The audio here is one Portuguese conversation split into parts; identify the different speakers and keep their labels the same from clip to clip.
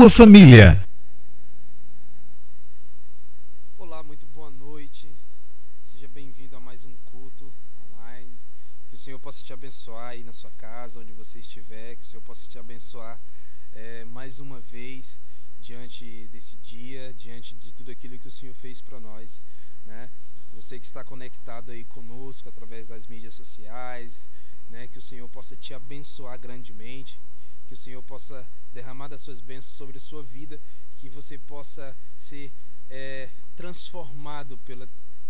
Speaker 1: Sua família.
Speaker 2: Olá, muito boa noite. Seja bem-vindo a mais um culto online. Que o Senhor possa te abençoar aí na sua casa, onde você estiver. Que o Senhor possa te abençoar é, mais uma vez diante desse dia, diante de tudo aquilo que o Senhor fez para nós, né? Você que está conectado aí conosco através das mídias sociais, né? Que o Senhor possa te abençoar grandemente, que o Senhor possa derramar das suas bênçãos sobre a sua vida, que você possa ser é, transformado pela,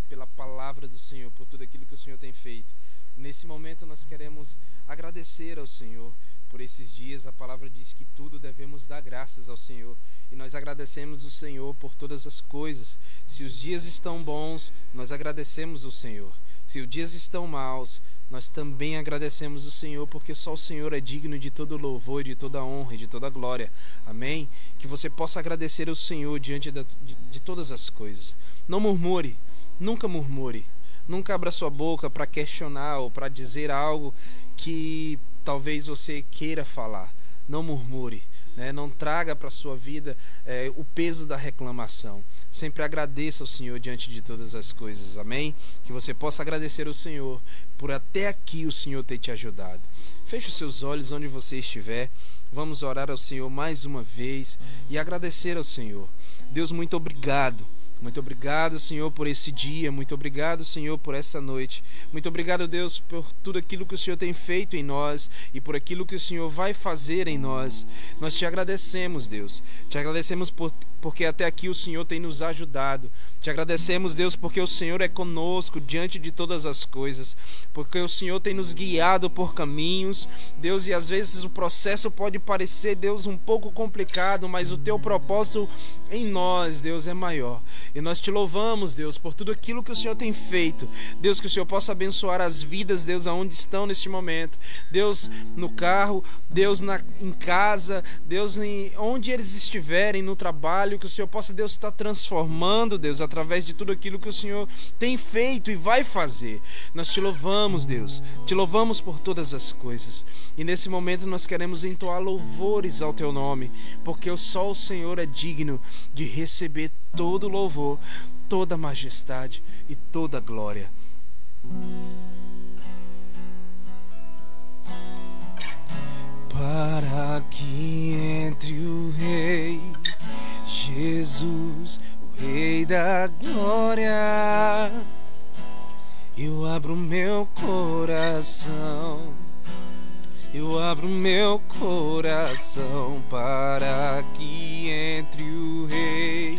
Speaker 2: pela palavra do Senhor, por tudo aquilo que o Senhor tem feito. Nesse momento nós queremos agradecer ao Senhor por esses dias. A palavra diz que tudo devemos dar graças ao Senhor. E nós agradecemos o Senhor por todas as coisas. Se os dias estão bons, nós agradecemos o Senhor. Se os dias estão maus, nós também agradecemos o Senhor, porque só o Senhor é digno de todo louvor, de toda honra e de toda glória. Amém? Que você possa agradecer ao Senhor diante de, de, de todas as coisas. Não murmure, nunca murmure. Nunca abra sua boca para questionar ou para dizer algo que talvez você queira falar. Não murmure. Né? Não traga para a sua vida é, o peso da reclamação. Sempre agradeça ao Senhor diante de todas as coisas. Amém? Que você possa agradecer ao Senhor por até aqui o Senhor ter te ajudado. Feche os seus olhos onde você estiver. Vamos orar ao Senhor mais uma vez e agradecer ao Senhor. Deus, muito obrigado muito obrigado, Senhor, por esse dia. Muito obrigado, Senhor, por essa noite. Muito obrigado, Deus, por tudo aquilo que o Senhor tem feito em nós e por aquilo que o Senhor vai fazer em nós. Nós te agradecemos, Deus. Te agradecemos por, porque até aqui o Senhor tem nos ajudado. Te agradecemos, Deus, porque o Senhor é conosco diante de todas as coisas. Porque o Senhor tem nos guiado por caminhos, Deus, e às vezes o processo pode parecer, Deus, um pouco complicado, mas o teu propósito em nós, Deus, é maior. E nós te louvamos, Deus, por tudo aquilo que o Senhor tem feito. Deus, que o Senhor possa abençoar as vidas, Deus, aonde estão neste momento. Deus, no carro, Deus, na, em casa, Deus, em, onde eles estiverem, no trabalho, que o Senhor possa, Deus, estar transformando, Deus, através de tudo aquilo que o Senhor tem feito e vai fazer. Nós te louvamos, Deus. Te louvamos por todas as coisas. E nesse momento nós queremos entoar louvores ao teu nome, porque só o Senhor é digno de receber todo louvor, toda majestade e toda glória. Para que entre o Rei Jesus, o Rei da glória, eu abro meu coração. Eu abro meu coração para que entre o Rei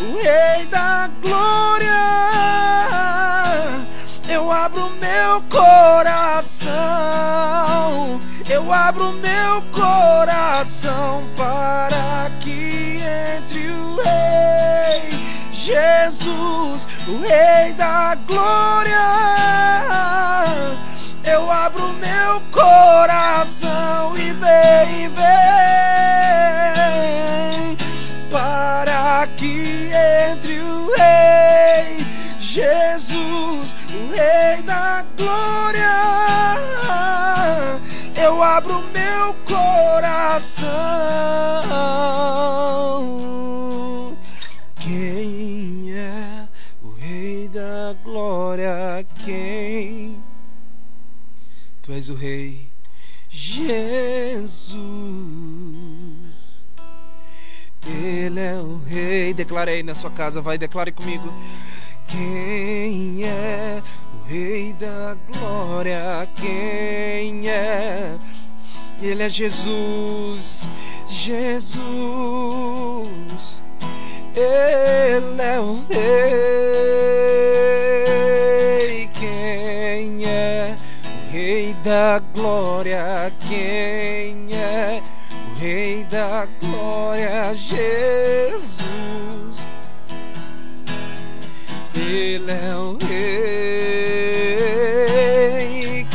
Speaker 2: o Rei da Glória. Eu abro meu coração, eu abro meu coração para que entre o Rei Jesus, o Rei da Glória. Eu abro meu coração e vem, vem para que entre o Rei Jesus, o Rei da Glória. Eu abro meu coração. Quem é o Rei da Glória? Quem? Tu és o Rei Jesus. Ele é o Rei. Declarei na sua casa, vai, declare comigo. Quem é o Rei da Glória? Quem é? Ele é Jesus, Jesus. Ele é o Rei. Quem é o Rei da Glória? Quem é Rei da Glória? Jesus. Ele é o Rei.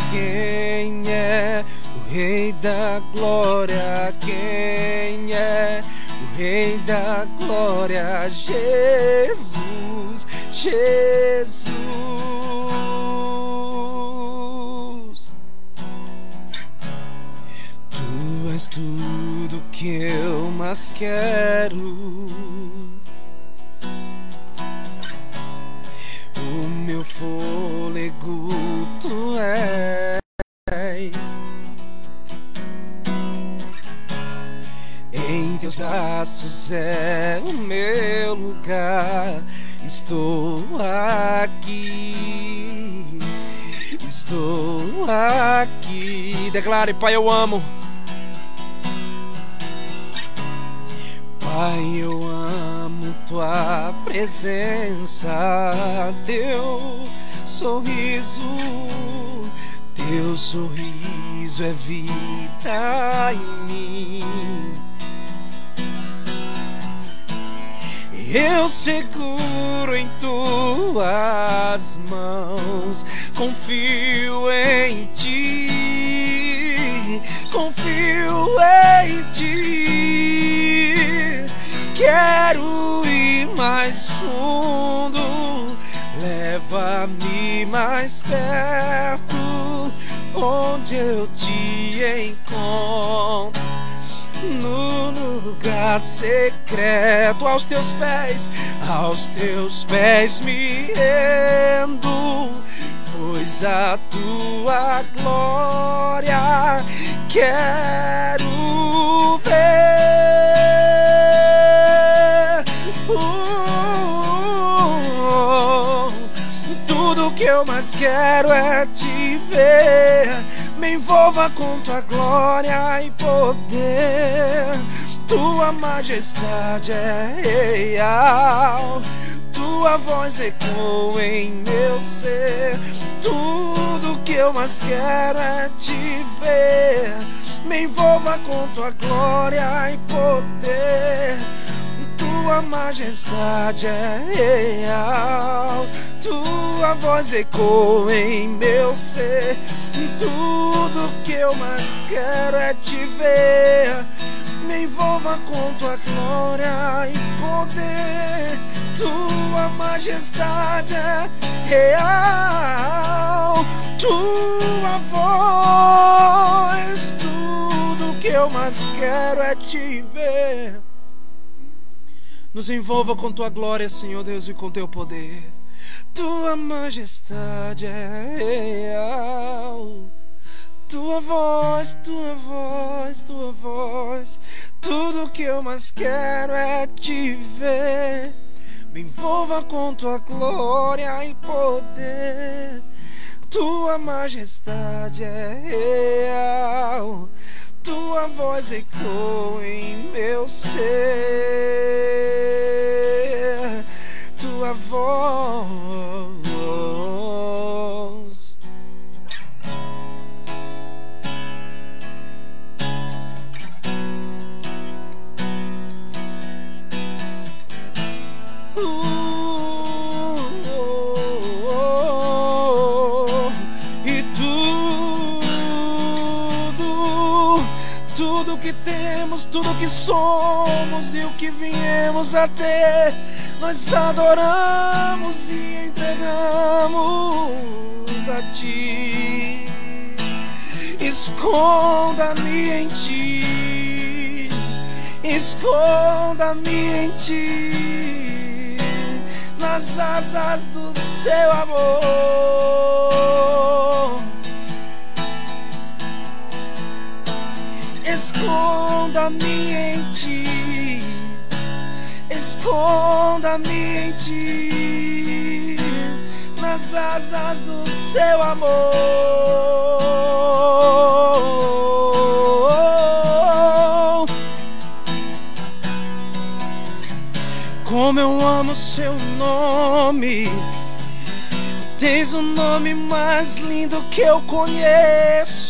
Speaker 2: Quem é o Rei da Glória? Quem é o Rei da Glória? Jesus, Jesus. És tudo que eu mais quero. O meu fôlego tu és. Em teus braços é o meu lugar. Estou aqui. Estou aqui. Declare, Pai, eu amo. Pai, eu amo tua presença, teu sorriso, teu sorriso é vida em mim. Eu seguro em tuas mãos, confio em ti, confio em ti. Quero ir mais fundo, leva-me mais perto, onde eu te encontro no lugar secreto aos teus pés, aos teus pés me rendo, pois a tua glória quero ver. Eu mais quero é te ver. Me envolva com tua glória e poder. Tua majestade é real. Tua voz ecoa em meu ser. Tudo que eu mais quero é te ver. Me envolva com tua glória e poder. Tua majestade é real. Tua voz ecoa em meu ser. Tudo que eu mais quero é te ver. Me envolva com tua glória e poder. Tua majestade é real. Tua voz. Tudo que eu mais quero é te ver. Nos envolva com tua glória, Senhor Deus, e com teu poder. Tua majestade é real. Tua voz, tua voz, tua voz. Tudo que eu mais quero é te ver. Me envolva com tua glória e poder. Tua majestade é real. Tua voz ecoa em meu ser. Tua voz. Tudo que somos e o que viemos a ter, nós adoramos e entregamos a ti. Esconda-me em ti, esconda-me em ti, nas asas do seu amor. Esconda-me em ti, esconda-me em ti, nas asas do seu amor. Como eu amo seu nome. Tens o nome mais lindo que eu conheço.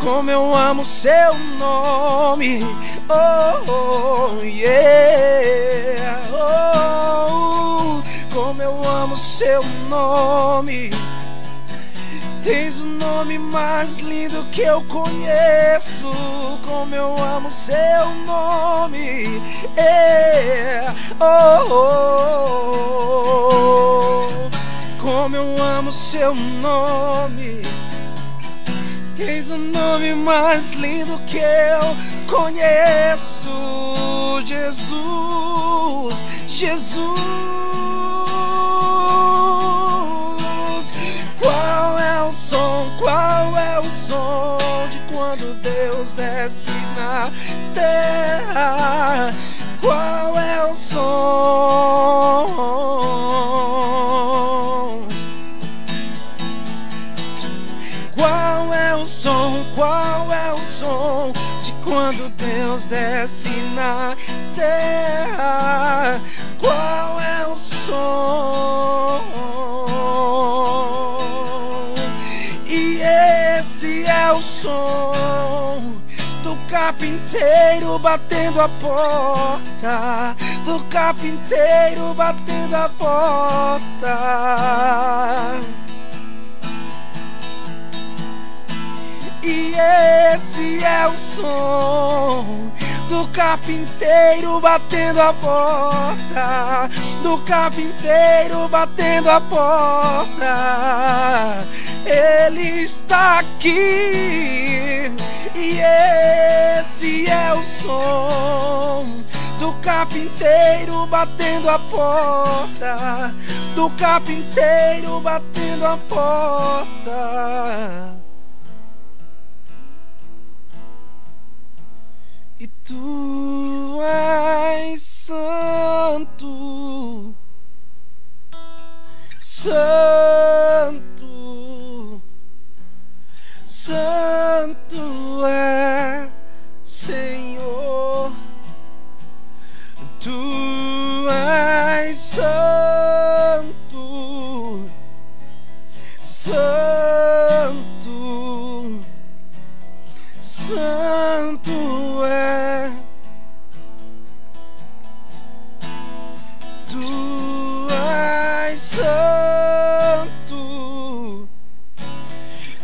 Speaker 2: Como eu amo seu nome. Oh, oh yeah. Oh, como eu amo seu nome. Tens o nome mais lindo que eu conheço. Como eu amo seu nome. Yeah. Oh, oh, oh como eu amo seu nome. Tens o um nome mais lindo que eu conheço, Jesus, Jesus. Qual é o som? Qual é o som de quando Deus desce na terra? Qual é o som? Quando Deus desce na terra? Qual é o som? E esse é o som do carpinteiro batendo a porta, do carpinteiro batendo a porta. E esse é o som do carpinteiro batendo a porta, do carpinteiro batendo a porta. Ele está aqui. E esse é o som do carpinteiro batendo a porta, do carpinteiro batendo a porta. Tu és santo, santo, santo é Senhor. Tu és santo, santo, santo é. Tu és santo,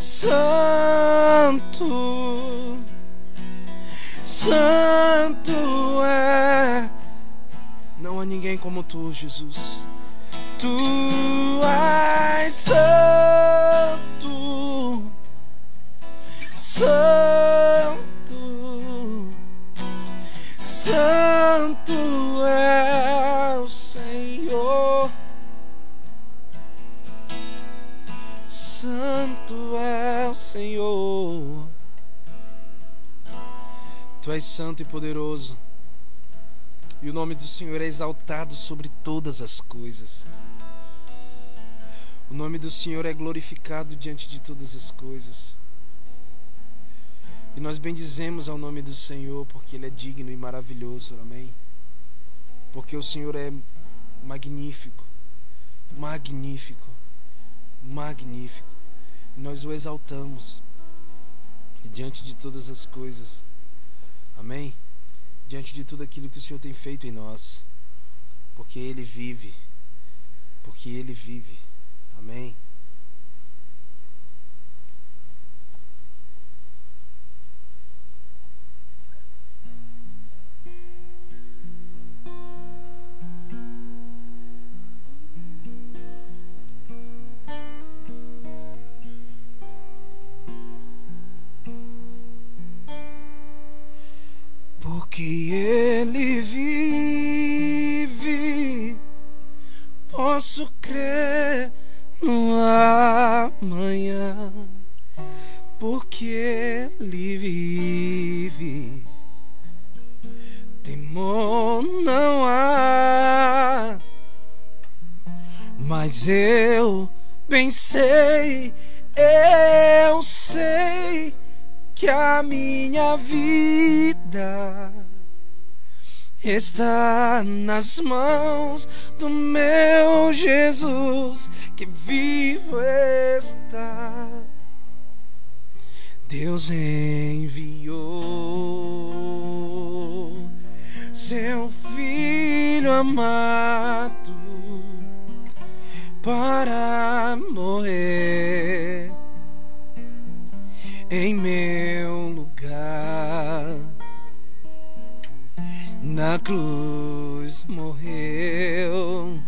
Speaker 2: santo, santo é. Não há ninguém como tu, Jesus. Tu és santo, santo, santo é o Senhor. Santo é o Senhor. Tu és santo e poderoso. E o nome do Senhor é exaltado sobre todas as coisas. O nome do Senhor é glorificado diante de todas as coisas. E nós bendizemos ao nome do Senhor, porque Ele é digno e maravilhoso, amém? Porque o Senhor é magnífico, magnífico, magnífico. E nós o exaltamos. E diante de todas as coisas, amém? Diante de tudo aquilo que o Senhor tem feito em nós, porque Ele vive, porque Ele vive, amém? Eu bem sei, eu sei que a minha vida está nas mãos do meu Jesus que vivo está. Deus enviou seu filho amado para morrer em meu lugar. Na cruz morreu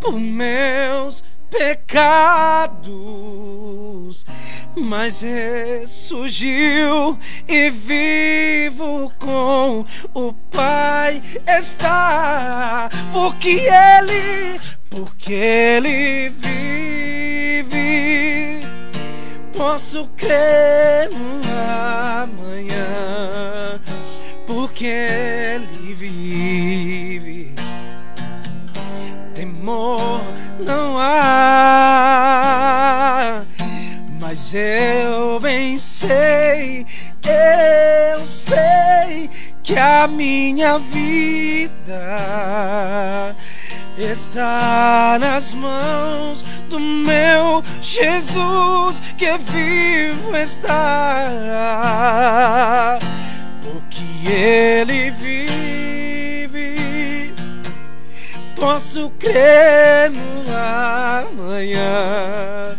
Speaker 2: por meus pecados, mas ressurgiu e vivo com o Pai está, porque Ele, porque Ele vive, posso crer no amanhã porque ele vive. Temor não há, mas eu bem sei, eu sei que a minha vida está nas mãos do meu Jesus que vivo está porque ele vive. Posso crer no amanhã,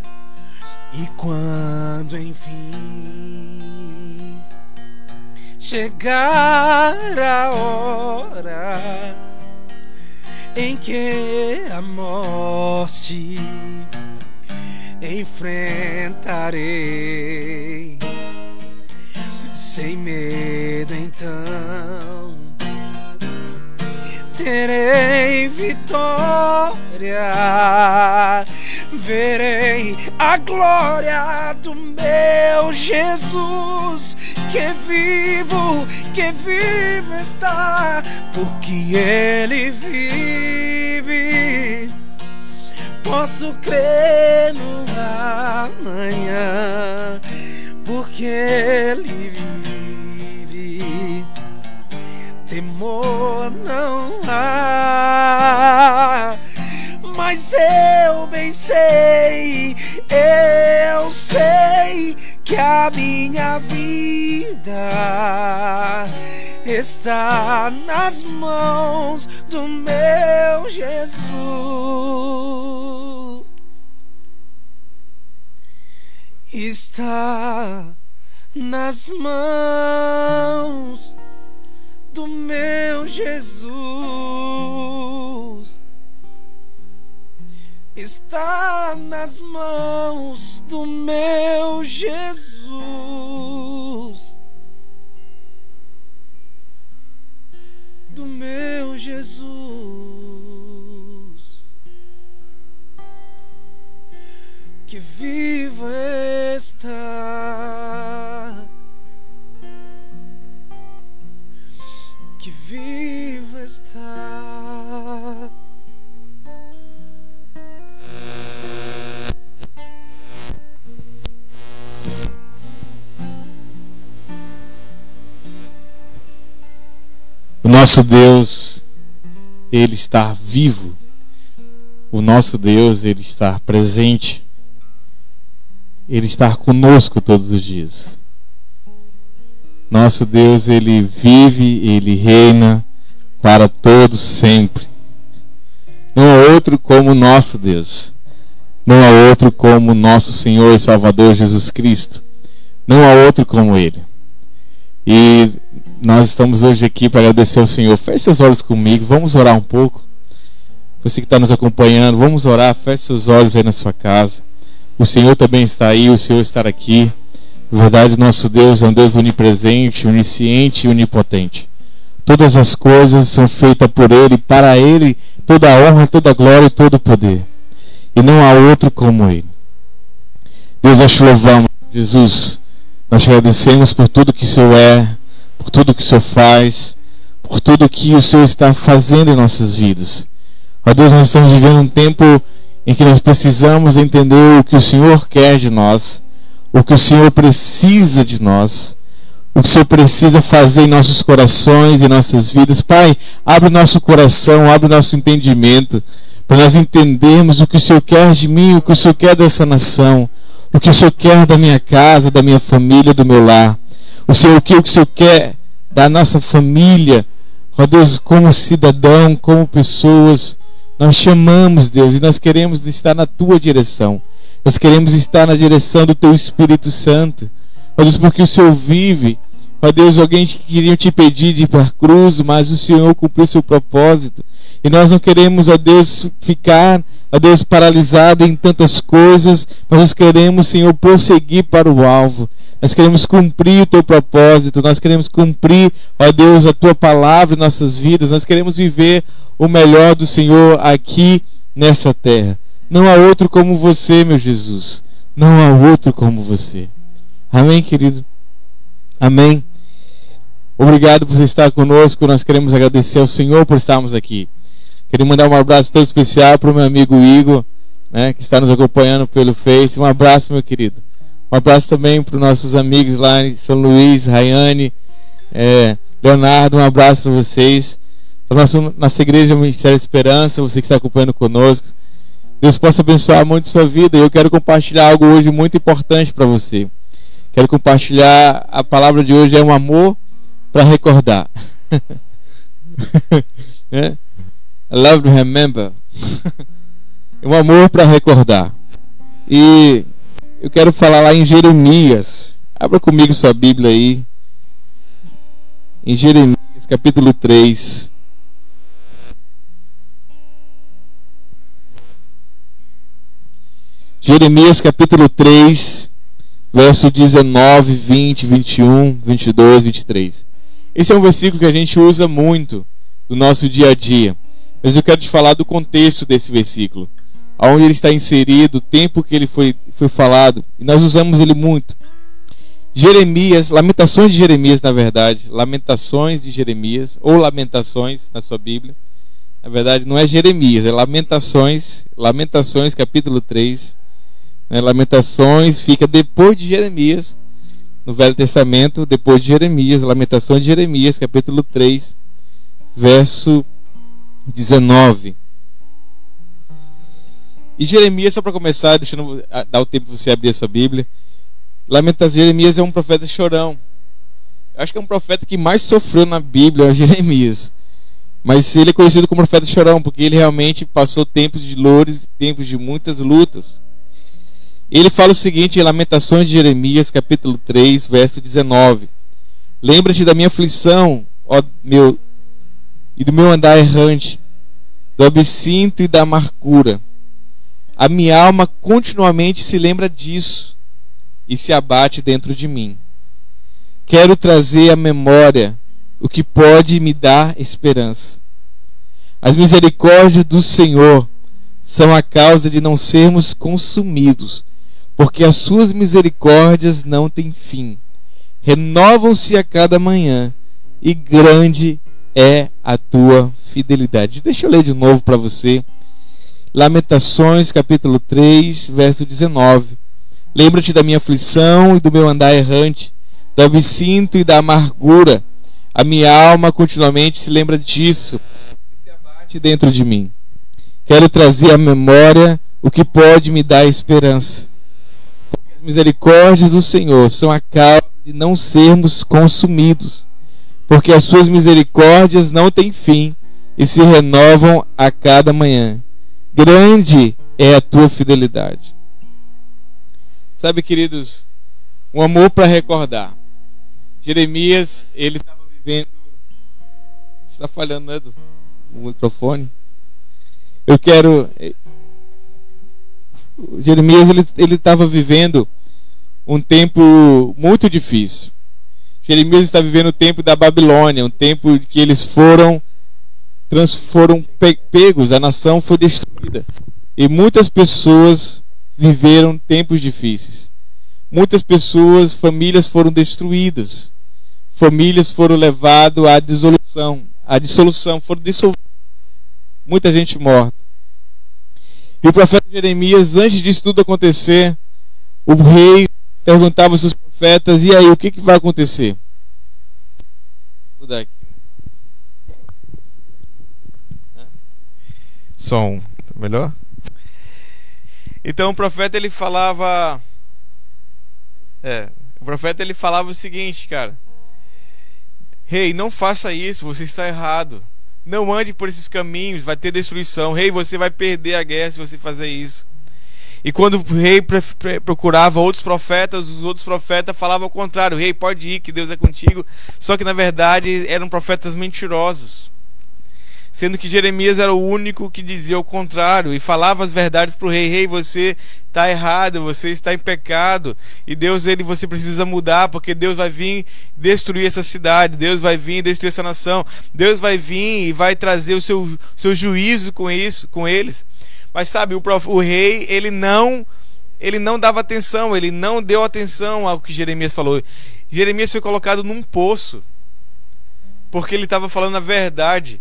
Speaker 2: E quando enfim chegar a hora em que a morte enfrentarei sem medo então terei vitória, verei a glória do meu Jesus que vivo, que vivo está, porque Ele vive. Posso crer no amanhã porque ele vive. Temor não há, mas eu bem sei, eu sei que a minha vida está nas mãos do meu Jesus. está nas mãos do meu Jesus. Está nas mãos do meu Jesus. Do meu Jesus. que vivo está, que vivo está.
Speaker 3: O nosso Deus, Ele está vivo. O nosso Deus, Ele está presente. Ele está conosco todos os dias. Nosso Deus, Ele vive, Ele reina para todos sempre.
Speaker 4: Não há outro como nosso Deus. Não há outro como nosso Senhor e Salvador Jesus Cristo. Não há outro como Ele. E nós estamos hoje aqui para agradecer ao Senhor. Feche seus olhos comigo, vamos orar um pouco. Você que está nos acompanhando, vamos orar. Feche seus olhos aí na sua casa. O Senhor também está aí, o Senhor está aqui. Na verdade, nosso Deus é um Deus onipresente, onisciente e onipotente. Todas as coisas são feitas por Ele, para Ele toda a honra, toda a glória e todo o poder. E não há outro como Ele. Deus, nós te louvamos, Jesus. Nós te agradecemos por tudo que o Senhor é, por tudo que o Senhor faz, por tudo que o Senhor está fazendo em nossas vidas. Ó Deus, nós estamos vivendo um tempo em que nós precisamos entender o que o Senhor quer de nós, o que o Senhor precisa de nós o que o Senhor precisa fazer em nossos corações e nossas vidas. Pai, abre nosso coração, abre nosso entendimento, para nós entendermos o que o Senhor quer de mim, o que o Senhor quer dessa nação, o que o Senhor quer da minha casa, da minha família, do meu lar. O Senhor, o que o Senhor quer da nossa família, ó Deus, como cidadão, como pessoas. Nós chamamos, Deus, e nós queremos estar na tua direção. Nós queremos estar na direção do teu Espírito Santo. Ó Deus, porque o Senhor vive. Ó Deus, alguém que queria te pedir de ir para a cruz, mas o Senhor cumpriu seu propósito. E nós não queremos, ó Deus, ficar, ó Deus, paralisado em tantas coisas, mas nós queremos, Senhor, prosseguir para o alvo. Nós queremos cumprir o teu propósito, nós queremos cumprir, ó Deus, a tua palavra em nossas vidas, nós queremos viver o melhor do Senhor aqui nesta terra. Não há outro como você, meu Jesus. Não há outro como você. Amém, querido? Amém. Obrigado por estar conosco. Nós queremos agradecer ao Senhor por estarmos aqui. Queria mandar um abraço todo especial para o meu amigo Igor, né, que está nos acompanhando pelo Face. Um abraço, meu querido. Um abraço também para os nossos amigos lá em São Luís, Rayane, é, Leonardo. Um abraço para vocês. Para nossa, nossa igreja Ministério de Esperança, você que está acompanhando conosco. Deus possa abençoar muito a sua vida. E eu quero compartilhar algo hoje muito importante para você. Quero compartilhar a palavra de hoje é um amor para recordar. é? Love to remember. um amor para recordar. E eu quero falar lá em Jeremias. Abra comigo sua Bíblia aí. Em Jeremias, capítulo 3. Jeremias capítulo 3, verso 19, 20, 21, 22, 23. Esse é um versículo que a gente usa muito no nosso dia a dia. Mas eu quero te falar do contexto desse versículo, aonde ele está inserido, o tempo que ele foi, foi falado, e nós usamos ele muito. Jeremias, Lamentações de Jeremias, na verdade, Lamentações de Jeremias, ou Lamentações na sua Bíblia. Na verdade, não é Jeremias, é Lamentações, Lamentações, capítulo 3, né? Lamentações fica depois de Jeremias, no Velho Testamento, depois de Jeremias, Lamentações de Jeremias, capítulo 3, verso 19. E Jeremias, só para começar, deixando dar o tempo para você abrir a sua Bíblia. Lamentações Jeremias é um profeta chorão. Eu acho que é um profeta que mais sofreu na Bíblia, é Jeremias. Mas ele é conhecido como profeta chorão, porque ele realmente passou tempos de dores, tempos de muitas lutas. Ele fala o seguinte em Lamentações de Jeremias, capítulo 3, verso 19: Lembra-te da minha aflição, ó meu, e do meu andar errante, do absinto e da amargura. A minha alma continuamente se lembra disso e se abate dentro de mim. Quero trazer à memória o que pode me dar esperança. As misericórdias do Senhor são a causa de não sermos consumidos porque as suas misericórdias não têm fim. Renovam-se a cada manhã, e grande é a tua fidelidade. Deixa eu ler de novo para você. Lamentações, capítulo 3, verso 19. Lembra-te da minha aflição e do meu andar errante, do absinto e da amargura. A minha alma continuamente se lembra disso e se abate dentro de mim. Quero trazer à memória o que pode me dar esperança misericórdias do Senhor são a causa de não sermos consumidos, porque as suas misericórdias não têm fim
Speaker 5: e se renovam a cada manhã. Grande é a tua fidelidade. Sabe, queridos, um amor para recordar. Jeremias, ele estava vivendo. Está falhando, né? O microfone. Eu quero. Jeremias, ele estava vivendo um tempo muito difícil. Jeremias está vivendo o tempo da Babilônia, um tempo que eles foram foram pegos, a nação foi destruída. E muitas pessoas viveram tempos difíceis. Muitas pessoas, famílias foram destruídas. Famílias foram levadas à dissolução, à dissolução, foram dissolvidas. Muita gente morta. E o profeta Jeremias, antes disso tudo acontecer, o rei perguntava aos seus profetas: e aí, o que, que vai acontecer? Vou mudar aqui.
Speaker 4: Som, tá melhor? Então o profeta ele falava é, o profeta ele falava o seguinte, cara: Rei, hey, não faça isso, você está errado. Não ande por esses caminhos, vai ter destruição. Rei, hey, você vai perder a guerra se você fazer isso. E quando o rei procurava outros profetas, os outros profetas falavam ao contrário: Rei, pode ir, que Deus é contigo. Só que na verdade eram profetas mentirosos sendo que Jeremias era o único que dizia o contrário e falava as verdades para o rei: Rei, você está errado, você está em pecado e Deus ele você precisa mudar porque Deus vai vir destruir essa cidade, Deus vai vir destruir essa nação, Deus vai vir e vai trazer o seu, seu juízo com isso, com eles. Mas sabe, o, prof, o rei ele não ele não dava atenção, ele não deu atenção ao que Jeremias falou. Jeremias foi colocado num poço porque ele estava falando a verdade.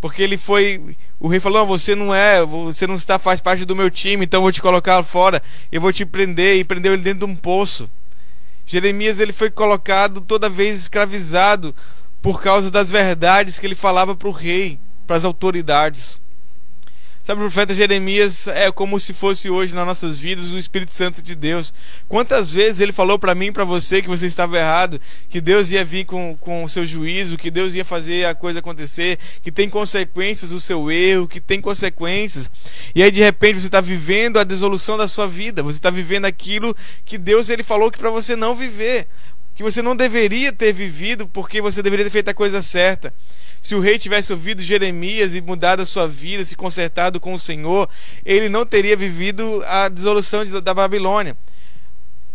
Speaker 4: Porque ele foi. O rei falou: não, você não é, você não está, faz parte do meu time, então eu vou te colocar fora, eu vou te prender. E prendeu ele dentro de um poço. Jeremias ele foi colocado toda vez escravizado por causa das verdades que ele falava para o rei, para as autoridades. Sabe, o profeta Jeremias é como se fosse hoje nas nossas vidas o Espírito Santo de Deus. Quantas vezes ele falou para mim para você que você estava errado, que Deus ia vir com, com o seu juízo, que Deus ia fazer a coisa acontecer, que tem consequências o seu erro, que tem consequências. E aí de repente você está vivendo a dissolução da sua vida, você está vivendo aquilo que Deus ele falou que para você não viver, que você não deveria ter vivido porque você deveria ter feito a coisa certa. Se o rei tivesse ouvido Jeremias e mudado a sua vida, se consertado com o Senhor, ele não teria vivido a dissolução da Babilônia.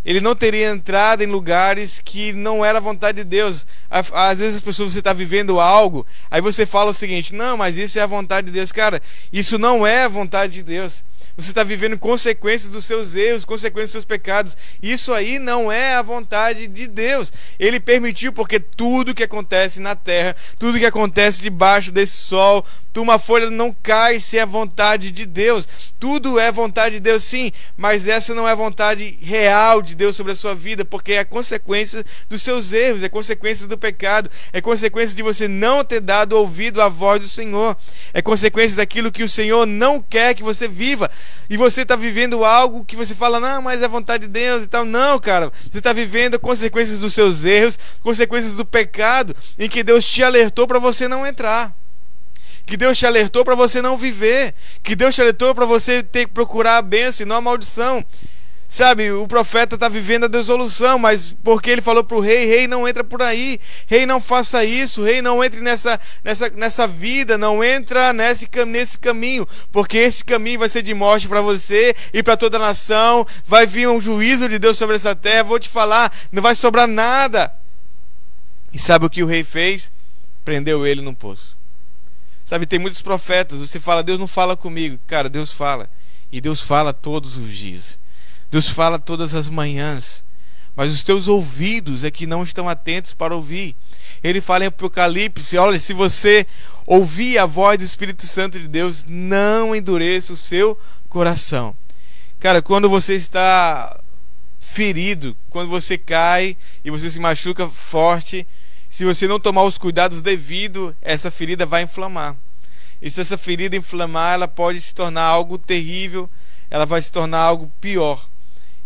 Speaker 4: Ele não teria entrado em lugares que não era vontade de Deus. Às vezes as pessoas você está vivendo algo, aí você fala o seguinte: não, mas isso é a vontade de Deus. Cara, isso não é a vontade de Deus. Você está vivendo consequências dos seus erros, consequências dos seus pecados. Isso aí não é a vontade de Deus. Ele permitiu porque tudo que acontece na terra, tudo que acontece debaixo desse sol, uma folha não cai se é vontade de Deus. Tudo é vontade de Deus, sim, mas essa não é a vontade real de Deus sobre a sua vida, porque é consequência dos seus erros, é consequência do pecado, é consequência de você não ter dado ouvido à voz do Senhor, é consequência daquilo que o Senhor não quer que você viva e você está vivendo algo que você fala, não, mas é vontade de Deus e tal. Não, cara, você está vivendo consequências dos seus erros, consequências do pecado, em que Deus te alertou para você não entrar. Que Deus te alertou para você não viver. Que Deus te alertou para você ter que procurar a bênção e não a maldição. Sabe, o profeta está vivendo a desolução, mas porque ele falou para o rei: Rei, não entra por aí, rei, não faça isso, rei, não entre nessa, nessa, nessa vida, não entra nesse, nesse caminho, porque esse caminho vai ser de morte para você e para toda a nação. Vai vir um juízo de Deus sobre essa terra. Vou te falar, não vai sobrar nada. E sabe o que o rei fez? Prendeu ele no poço. Sabe, tem muitos profetas. Você fala, Deus não fala comigo. Cara, Deus fala. E Deus fala todos os dias. Deus fala todas as manhãs, mas os teus ouvidos é que não estão atentos para ouvir. Ele fala em Apocalipse: olha, se você ouvir a voz do Espírito Santo de Deus, não endureça o seu coração. Cara, quando você está ferido, quando você cai e você se machuca forte, se você não tomar os cuidados devidos, essa ferida vai inflamar. E se essa ferida inflamar, ela pode se tornar algo terrível, ela vai se tornar algo pior.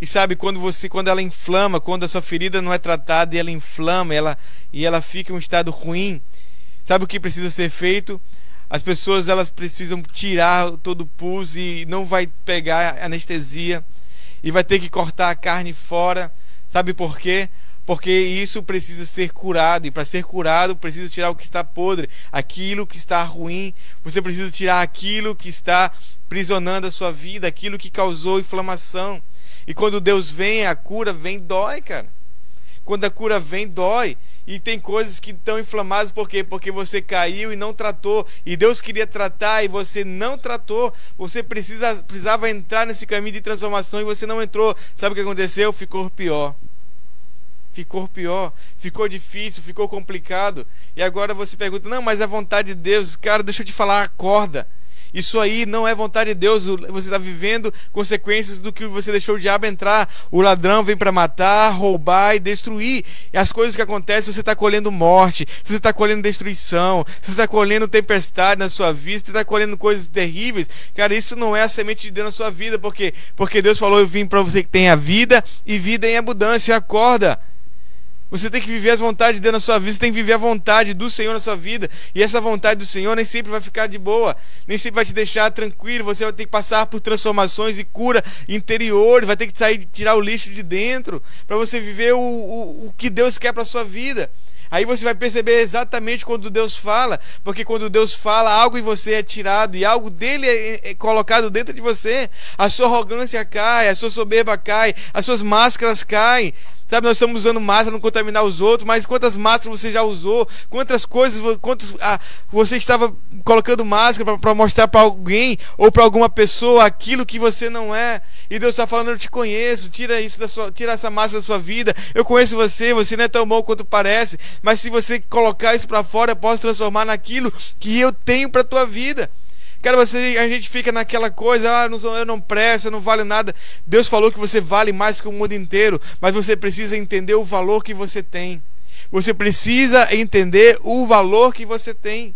Speaker 4: E sabe quando você, quando ela inflama, quando a sua ferida não é tratada e ela inflama, ela e ela fica em um estado ruim, Sabe o que precisa ser feito? As pessoas elas precisam tirar todo o pus e não vai pegar anestesia e vai ter que cortar a carne fora. Sabe por quê? Porque isso precisa ser curado e para ser curado precisa tirar o que está podre, aquilo que está ruim. Você precisa tirar aquilo que está prisionando a sua vida, aquilo que causou inflamação. E quando Deus vem, a cura vem dói, cara. Quando a cura vem, dói. E tem coisas que estão inflamadas, por quê? Porque você caiu e não tratou. E Deus queria tratar e você não tratou. Você precisa, precisava entrar nesse caminho de transformação e você não entrou. Sabe o que aconteceu? Ficou pior. Ficou pior, ficou difícil, ficou complicado. E agora você pergunta: não, mas é vontade de Deus. Cara, deixa eu te falar, acorda. Isso aí não é vontade de Deus. Você está vivendo consequências do que você deixou o diabo entrar. O ladrão vem para matar, roubar e destruir. E as coisas que acontecem, você está colhendo morte, você está colhendo destruição, você está colhendo tempestade na sua vida, você está colhendo coisas terríveis. Cara, isso não é a semente de Deus na sua vida. Por quê? Porque Deus falou: Eu vim para você que tenha vida e vida em abundância. Acorda. Você tem que viver as vontades de Deus na sua vida, você tem que viver a vontade do Senhor na sua vida. E essa vontade do Senhor nem sempre vai ficar de boa, nem sempre vai te deixar tranquilo. Você vai ter que passar por transformações e cura interior, vai ter que sair tirar o lixo de dentro para você viver o, o, o que Deus quer para sua vida. Aí você vai perceber exatamente quando Deus fala, porque quando Deus fala, algo em você é tirado e algo dele é, é colocado dentro de você. A sua arrogância cai, a sua soberba cai, as suas máscaras caem. Sabe, nós estamos usando máscara não contaminar os outros, mas quantas máscaras você já usou? Quantas coisas, quantos, ah, você estava colocando máscara para mostrar para alguém ou para alguma pessoa aquilo que você não é? E Deus está falando: Eu te conheço, tira isso da sua, tira essa máscara da sua vida. Eu conheço você, você não é tão bom quanto parece, mas se você colocar isso para fora, eu posso transformar naquilo que eu tenho para tua vida. Cara, você, a gente fica naquela coisa, ah, não, eu não presto, eu não valho nada. Deus falou que você vale mais que o mundo inteiro, mas você precisa entender o valor que você tem. Você precisa entender o valor que você tem.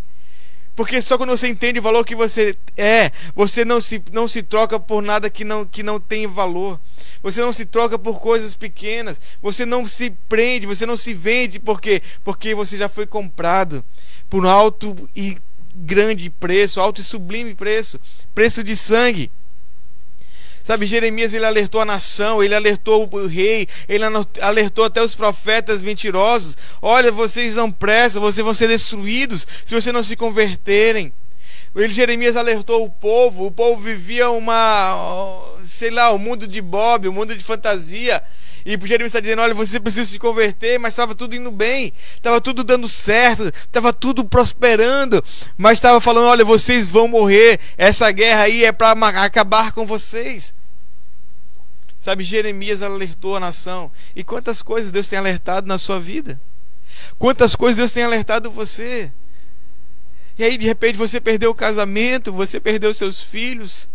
Speaker 4: Porque só quando você entende o valor que você é, você não se, não se troca por nada que não, que não tem valor. Você não se troca por coisas pequenas. Você não se prende, você não se vende. Por quê? Porque você já foi comprado por um alto e grande preço, alto e sublime preço, preço de sangue. Sabe, Jeremias ele alertou a nação, ele alertou o rei, ele alertou até os profetas mentirosos. Olha, vocês não prestam, vocês vão ser destruídos se vocês não se converterem. Ele, Jeremias alertou o povo, o povo vivia uma, sei lá, o um mundo de Bob, o um mundo de fantasia. E Jeremias está dizendo: olha, você precisa se converter, mas estava tudo indo bem, estava tudo dando certo, estava tudo prosperando, mas estava falando: olha, vocês vão morrer, essa guerra aí é para acabar com vocês. Sabe, Jeremias alertou a nação. E quantas coisas Deus tem alertado na sua vida? Quantas coisas Deus tem alertado você? E aí, de repente, você perdeu o casamento, você perdeu seus filhos,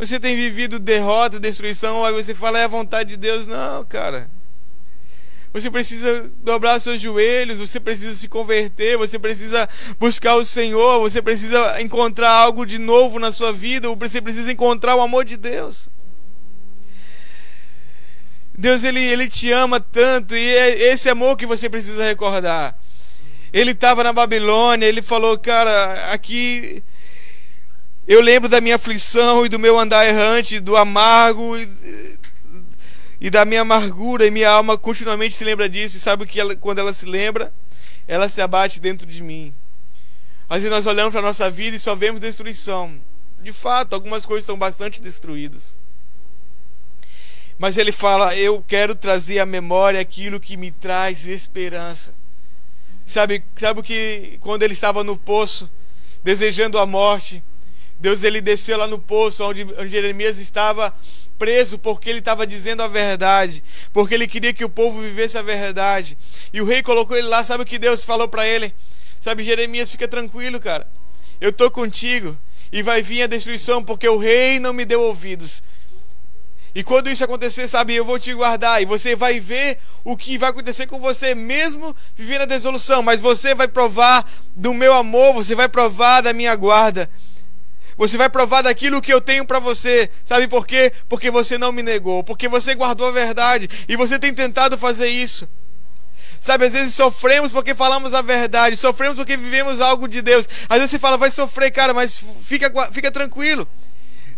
Speaker 4: você tem vivido derrota, destruição, aí você fala é a vontade de Deus. Não, cara. Você precisa dobrar seus joelhos, você precisa se converter, você precisa buscar o Senhor, você precisa encontrar algo de novo na sua vida, você precisa encontrar o amor de Deus. Deus ele, ele te ama tanto e é esse amor que você precisa recordar. Ele estava na Babilônia, ele falou, cara, aqui eu lembro da minha aflição e do meu andar errante, do amargo e, e da minha amargura, e minha alma continuamente se lembra disso. E sabe que ela, quando ela se lembra, ela se abate dentro de mim. Às vezes nós olhamos para a nossa vida e só vemos destruição. De fato, algumas coisas estão bastante destruídas. Mas ele fala: Eu quero trazer à memória aquilo que me traz esperança. Sabe, sabe o que quando ele estava no poço, desejando a morte, Deus ele desceu lá no poço onde, Jeremias estava preso porque ele estava dizendo a verdade, porque ele queria que o povo vivesse a verdade. E o rei colocou ele lá, sabe o que Deus falou para ele? Sabe, Jeremias, fica tranquilo, cara. Eu tô contigo e vai vir a destruição porque o rei não me deu ouvidos. E quando isso acontecer, sabe, eu vou te guardar e você vai ver o que vai acontecer com você, mesmo vivendo a desolução. Mas você vai provar do meu amor, você vai provar da minha guarda. Você vai provar daquilo que eu tenho para você. Sabe por quê? Porque você não me negou, porque você guardou a verdade e você tem tentado fazer isso. Sabe, às vezes sofremos porque falamos a verdade, sofremos porque vivemos algo de Deus. Às vezes você fala, vai sofrer, cara, mas fica, fica tranquilo.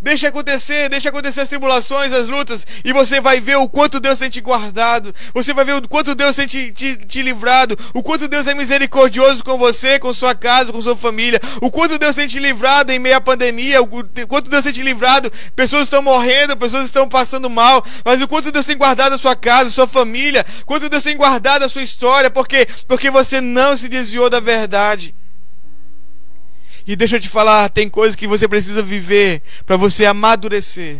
Speaker 4: Deixa acontecer, deixa acontecer as tribulações, as lutas, e você vai ver o quanto Deus tem te guardado, você vai ver o quanto Deus tem te, te, te, livrado, o quanto Deus é misericordioso com você, com sua casa, com sua família, o quanto Deus tem te livrado em meio à pandemia, o quanto Deus tem te livrado, pessoas estão morrendo, pessoas estão passando mal, mas o quanto Deus tem guardado a sua casa, a sua família, quanto Deus tem guardado a sua história, porque porque você não se desviou da verdade. E deixa eu te falar, tem coisas que você precisa viver para você amadurecer.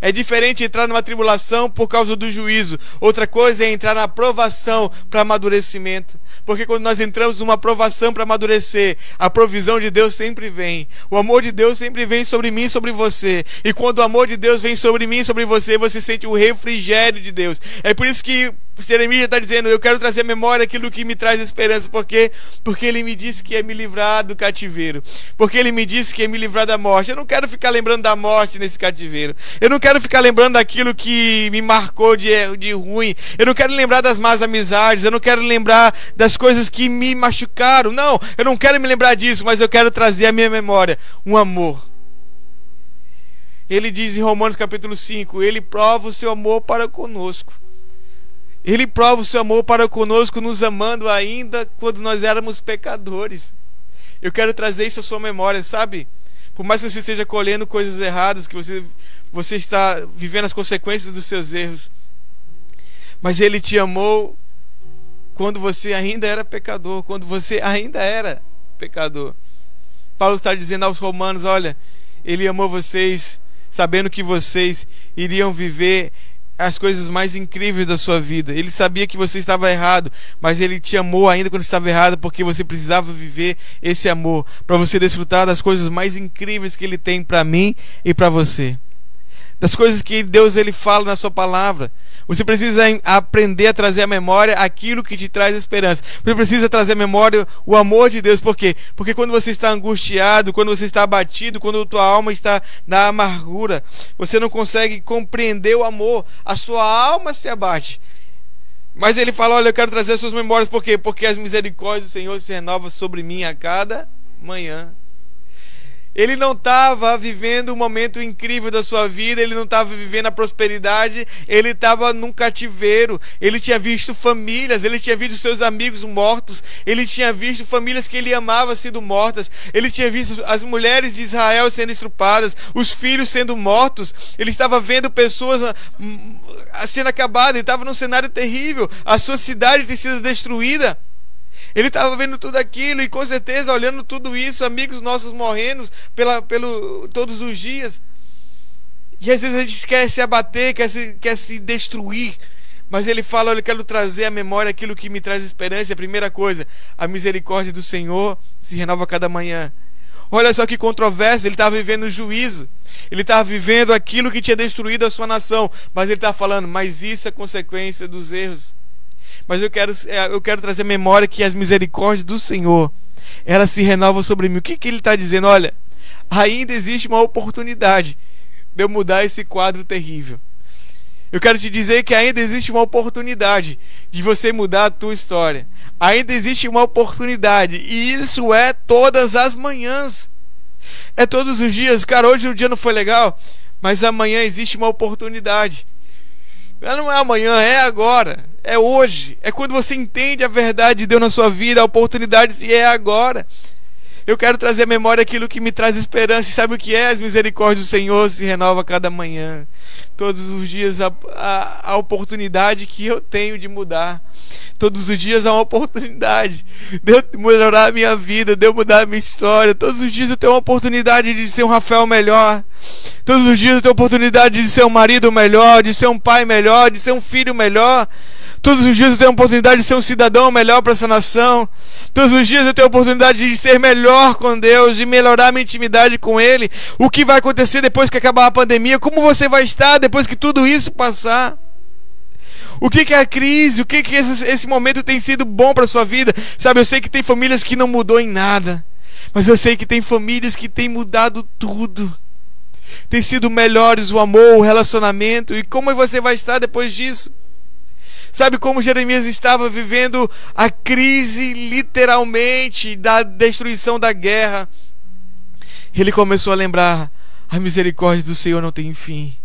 Speaker 4: É diferente entrar numa tribulação por causa do juízo. Outra coisa é entrar na provação para amadurecimento. Porque quando nós entramos numa provação para amadurecer, a provisão de Deus sempre vem. O amor de Deus sempre vem sobre mim, sobre você. E quando o amor de Deus vem sobre mim, sobre você, você sente o refrigério de Deus. É por isso que Jeremias está dizendo: Eu quero trazer à memória aquilo que me traz esperança. Por quê? Porque ele me disse que ia me livrar do cativeiro. Porque ele me disse que ia me livrar da morte. Eu não quero ficar lembrando da morte nesse cativeiro. Eu não quero ficar lembrando daquilo que me marcou de, de ruim. Eu não quero lembrar das más amizades. Eu não quero lembrar das coisas que me machucaram. Não, eu não quero me lembrar disso, mas eu quero trazer à minha memória um amor. Ele diz em Romanos capítulo 5: Ele prova o seu amor para conosco ele prova o seu amor para conosco, nos amando ainda quando nós éramos pecadores. Eu quero trazer isso à sua memória, sabe? Por mais que você esteja colhendo coisas erradas, que você, você está vivendo as consequências dos seus erros, mas Ele te amou quando você ainda era pecador, quando você ainda era pecador. Paulo está dizendo aos Romanos: olha, Ele amou vocês, sabendo que vocês iriam viver as coisas mais incríveis da sua vida. Ele sabia que você estava errado, mas ele te amou ainda quando estava errado, porque você precisava viver esse amor para você desfrutar das coisas mais incríveis que ele tem para mim e para você. Das coisas que Deus ele fala na sua palavra. Você precisa aprender a trazer à memória aquilo que te traz esperança. Você precisa trazer à memória o amor de Deus. Por quê? Porque quando você está angustiado, quando você está abatido, quando a tua alma está na amargura, você não consegue compreender o amor. A sua alma se abate. Mas ele fala: Olha, eu quero trazer as suas memórias. Por quê? Porque as misericórdias do Senhor se renovam sobre mim a cada manhã. Ele não estava vivendo um momento incrível da sua vida, ele não estava vivendo a prosperidade, ele estava num cativeiro. Ele tinha visto famílias, ele tinha visto seus amigos mortos, ele tinha visto famílias que ele amava sendo mortas, ele tinha visto as mulheres de Israel sendo estrupadas, os filhos sendo mortos. Ele estava vendo pessoas ah, hum, sendo acabadas, ele estava num cenário terrível, a sua cidade tem sido destruída. Ele estava vendo tudo aquilo e com certeza olhando tudo isso, amigos nossos morrendo pela, pelo, todos os dias. E às vezes a gente quer se abater, quer se, quer se destruir. Mas ele fala: Olha, eu quero trazer à memória aquilo que me traz esperança. A primeira coisa, a misericórdia do Senhor se renova cada manhã. Olha só que controvérsia, ele estava vivendo o juízo. Ele estava vivendo aquilo que tinha destruído a sua nação. Mas ele está falando, mas isso é consequência dos erros mas eu quero, é, eu quero trazer memória que as misericórdias do Senhor, elas se renovam sobre mim. O que, que ele está dizendo? Olha, ainda existe uma oportunidade de eu mudar esse quadro terrível. Eu quero te dizer que ainda existe uma oportunidade de você mudar a tua história. Ainda existe uma oportunidade. E isso é todas as manhãs. É todos os dias. Cara, hoje o dia não foi legal, mas amanhã existe uma oportunidade. Não é amanhã, é agora é hoje, é quando você entende a verdade de Deus na sua vida, a oportunidade se é agora. Eu quero trazer à memória aquilo que me traz esperança. E sabe o que é? As misericórdias do Senhor se renova a cada manhã. Todos os dias a, a, a, oportunidade que eu tenho de mudar. Todos os dias há uma oportunidade de eu melhorar a minha vida, de eu mudar a minha história. Todos os dias eu tenho uma oportunidade de ser um Rafael melhor. Todos os dias eu tenho a oportunidade de ser um marido melhor, de ser um pai melhor, de ser um filho melhor. Todos os dias eu tenho a oportunidade de ser um cidadão melhor para essa nação. Todos os dias eu tenho a oportunidade de ser melhor com Deus, de melhorar minha intimidade com Ele. O que vai acontecer depois que acabar a pandemia? Como você vai estar depois que tudo isso passar? O que, que é a crise? O que, que esse, esse momento tem sido bom para sua vida? Sabe, eu sei que tem famílias que não mudou em nada. Mas eu sei que tem famílias que têm mudado tudo. Tem sido melhores o amor, o relacionamento. E como você vai estar depois disso? Sabe como Jeremias estava vivendo a crise literalmente da destruição da guerra? Ele começou a lembrar: a misericórdia do Senhor não tem fim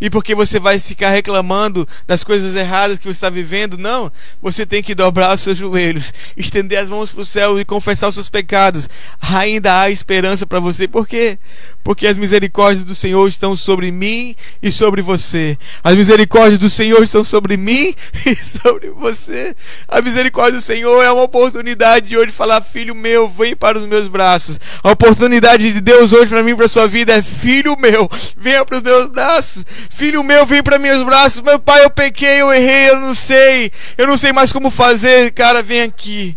Speaker 4: e porque você vai ficar reclamando das coisas erradas que você está vivendo. Não, você tem que dobrar os seus joelhos, estender as mãos para o céu e confessar os seus pecados. Ainda há esperança para você. Por quê? Porque as misericórdias do Senhor estão sobre mim e sobre você. As misericórdias do Senhor estão sobre mim e sobre você. A misericórdia do Senhor é uma oportunidade de hoje falar: Filho meu, vem para os meus braços. A oportunidade de Deus hoje para mim, para a sua vida é: Filho meu, venha para os meus braços. Filho meu, vem para meus braços. Meu pai, eu pequei, eu errei, eu não sei. Eu não sei mais como fazer. Cara, vem aqui.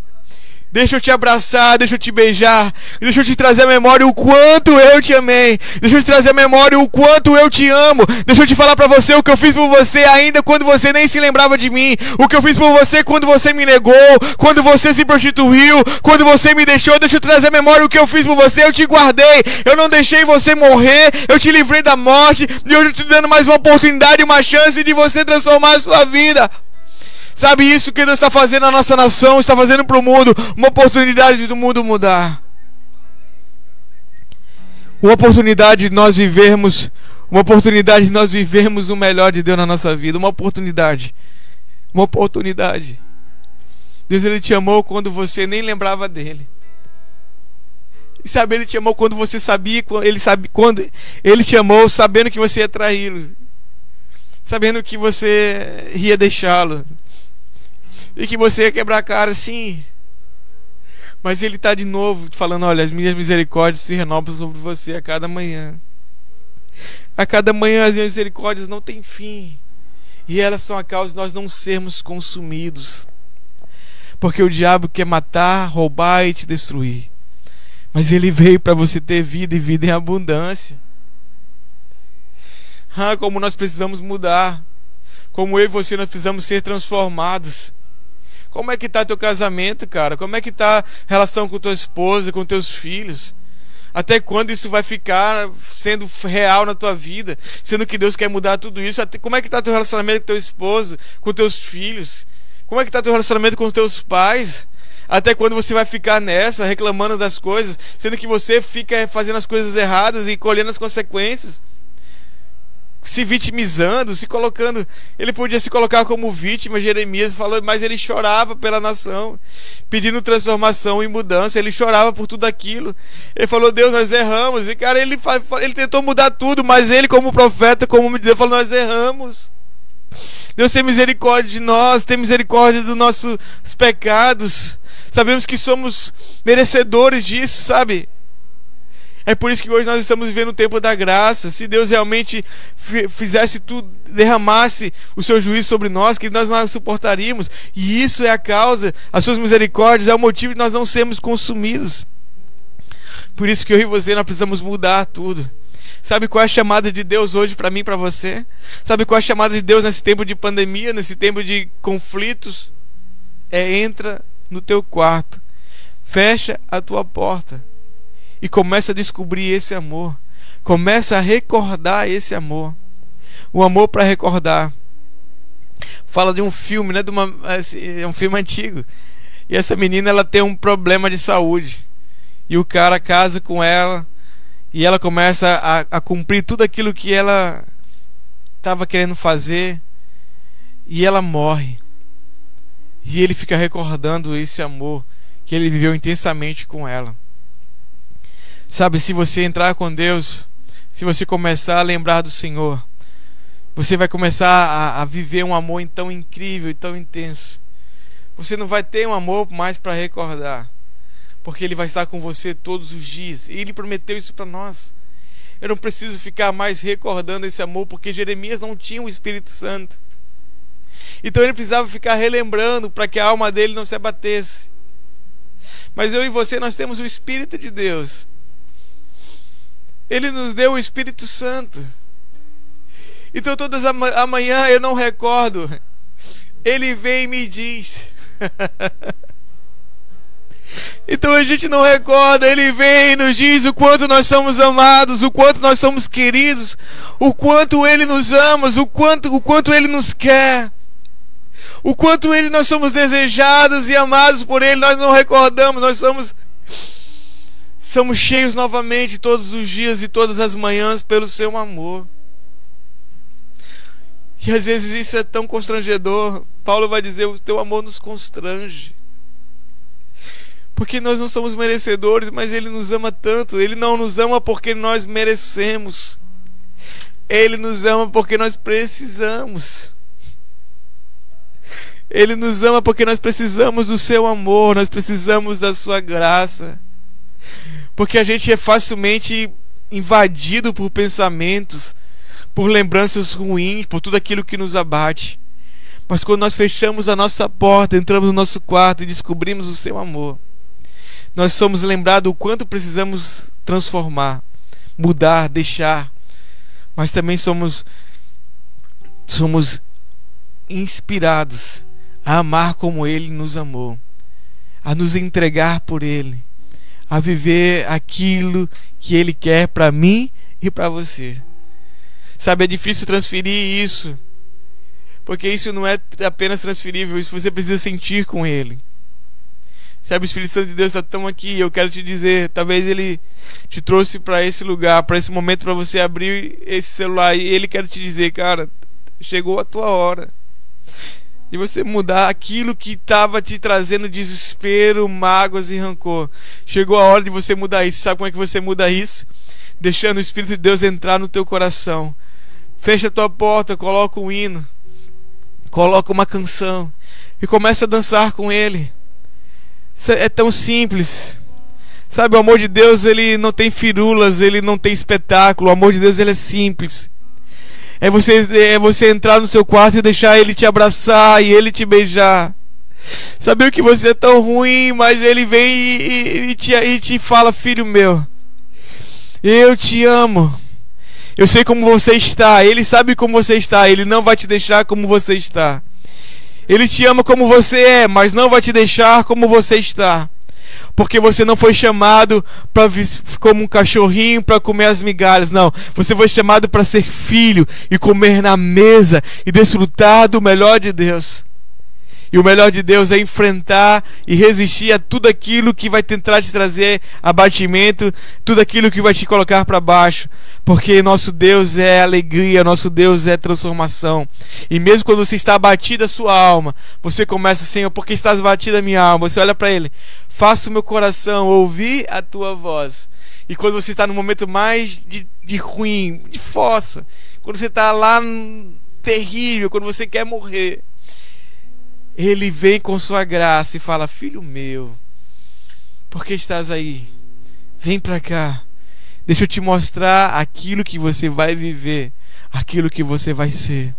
Speaker 4: Deixa eu te abraçar, deixa eu te beijar, deixa eu te trazer a memória o quanto eu te amei, deixa eu te trazer a memória o quanto eu te amo, deixa eu te falar para você o que eu fiz por você ainda quando você nem se lembrava de mim, o que eu fiz por você quando você me negou, quando você se prostituiu, quando você me deixou, deixa eu trazer a memória o que eu fiz por você, eu te guardei, eu não deixei você morrer, eu te livrei da morte, e hoje eu te dando mais uma oportunidade, uma chance de você transformar a sua vida. Sabe isso que Deus está fazendo na nossa nação, está fazendo para o mundo, uma oportunidade do mundo mudar. Uma oportunidade de nós vivermos, uma oportunidade de nós vivermos o melhor de Deus na nossa vida, uma oportunidade. Uma oportunidade. Deus ele te amou quando você nem lembrava dele. E sabe, ele te amou quando você sabia, ele sabe quando ele te amou sabendo que você ia traí-lo. Sabendo que você ia deixá-lo e que você ia quebrar a cara, sim. Mas ele está de novo falando: olha, as minhas misericórdias se renovam sobre você a cada manhã. A cada manhã as minhas misericórdias não têm fim. E elas são a causa de nós não sermos consumidos. Porque o diabo quer matar, roubar e te destruir. Mas ele veio para você ter vida e vida em abundância. Ah, como nós precisamos mudar. Como eu e você nós precisamos ser transformados. Como é que tá teu casamento, cara? Como é que tá a relação com tua esposa, com teus filhos? Até quando isso vai ficar sendo real na tua vida? Sendo que Deus quer mudar tudo isso. Até, como é que tá teu relacionamento com teu esposo, com teus filhos? Como é que tá teu relacionamento com teus pais? Até quando você vai ficar nessa, reclamando das coisas, sendo que você fica fazendo as coisas erradas e colhendo as consequências? Se vitimizando, se colocando. Ele podia se colocar como vítima, Jeremias falou, mas ele chorava pela nação, pedindo transformação e mudança. Ele chorava por tudo aquilo. Ele falou: Deus, nós erramos. E cara, ele, ele tentou mudar tudo, mas ele, como profeta, como Deus, falou: Nós erramos. Deus tem misericórdia de nós, tem misericórdia dos nossos pecados. Sabemos que somos merecedores disso, sabe? É por isso que hoje nós estamos vivendo o tempo da graça. Se Deus realmente fizesse tudo, derramasse o seu juízo sobre nós, que nós não suportaríamos. E isso é a causa, as suas misericórdias, é o motivo de nós não sermos consumidos. Por isso que eu e você nós precisamos mudar tudo. Sabe qual é a chamada de Deus hoje para mim para você? Sabe qual é a chamada de Deus nesse tempo de pandemia, nesse tempo de conflitos? É entra no teu quarto, fecha a tua porta e começa a descobrir esse amor. Começa a recordar esse amor. O amor para recordar. Fala de um filme, né? De uma, é um filme antigo. E essa menina ela tem um problema de saúde. E o cara casa com ela. E ela começa a, a cumprir tudo aquilo que ela estava querendo fazer. E ela morre. E ele fica recordando esse amor que ele viveu intensamente com ela. Sabe, se você entrar com Deus, se você começar a lembrar do Senhor, você vai começar a, a viver um amor tão incrível e tão intenso. Você não vai ter um amor mais para recordar, porque Ele vai estar com você todos os dias. E Ele prometeu isso para nós. Eu não preciso ficar mais recordando esse amor, porque Jeremias não tinha o Espírito Santo. Então ele precisava ficar relembrando para que a alma dele não se abatesse. Mas eu e você, nós temos o Espírito de Deus. Ele nos deu o Espírito Santo. Então todas amanhã eu não recordo. Ele vem e me diz. Então a gente não recorda, ele vem e nos diz o quanto nós somos amados, o quanto nós somos queridos, o quanto ele nos ama, o quanto, o quanto ele nos quer. O quanto ele nós somos desejados e amados por ele, nós não recordamos, nós somos somos cheios novamente todos os dias e todas as manhãs pelo seu amor. E às vezes isso é tão constrangedor. Paulo vai dizer: o teu amor nos constrange. Porque nós não somos merecedores, mas Ele nos ama tanto. Ele não nos ama porque nós merecemos. Ele nos ama porque nós precisamos. Ele nos ama porque nós precisamos do seu amor, nós precisamos da sua graça. Porque a gente é facilmente invadido por pensamentos, por lembranças ruins, por tudo aquilo que nos abate. Mas quando nós fechamos a nossa porta, entramos no nosso quarto e descobrimos o seu amor, nós somos lembrados o quanto precisamos transformar, mudar, deixar. Mas também somos somos inspirados a amar como ele nos amou, a nos entregar por ele, a viver aquilo que ele quer para mim e para você. Sabe, é difícil transferir isso. Porque isso não é apenas transferível, isso você precisa sentir com ele. Sabe, o Espírito Santo de Deus está tão aqui, eu quero te dizer, talvez ele te trouxe para esse lugar, para esse momento para você abrir esse celular e ele quer te dizer, cara, chegou a tua hora de você mudar aquilo que estava te trazendo desespero, mágoas e rancor. Chegou a hora de você mudar isso. Sabe como é que você muda isso? Deixando o Espírito de Deus entrar no teu coração Fecha a tua porta, coloca um hino, coloca uma canção e começa a dançar com ele. É tão simples. Sabe, o amor de Deus, ele não tem firulas, ele não tem espetáculo. O amor de Deus, ele é simples. É você, é você entrar no seu quarto e deixar ele te abraçar e ele te beijar. Saber que você é tão ruim, mas ele vem e, e, e, te, e te fala, filho meu, eu te amo. Eu sei como você está. Ele sabe como você está. Ele não vai te deixar como você está. Ele te ama como você é, mas não vai te deixar como você está. Porque você não foi chamado para como um cachorrinho para comer as migalhas, não. Você foi chamado para ser filho e comer na mesa e desfrutar do melhor de Deus. E o melhor de Deus é enfrentar e resistir a tudo aquilo que vai tentar te trazer abatimento, tudo aquilo que vai te colocar para baixo. Porque nosso Deus é alegria, nosso Deus é transformação. E mesmo quando você está abatida a sua alma, você começa, Senhor, porque estás abatida a minha alma. Você olha para Ele, faça o meu coração ouvir a tua voz. E quando você está no momento mais de, de ruim, de fossa, quando você está lá terrível, quando você quer morrer, ele vem com sua graça e fala: Filho meu, por que estás aí? Vem para cá. Deixa eu te mostrar aquilo que você vai viver, aquilo que você vai ser.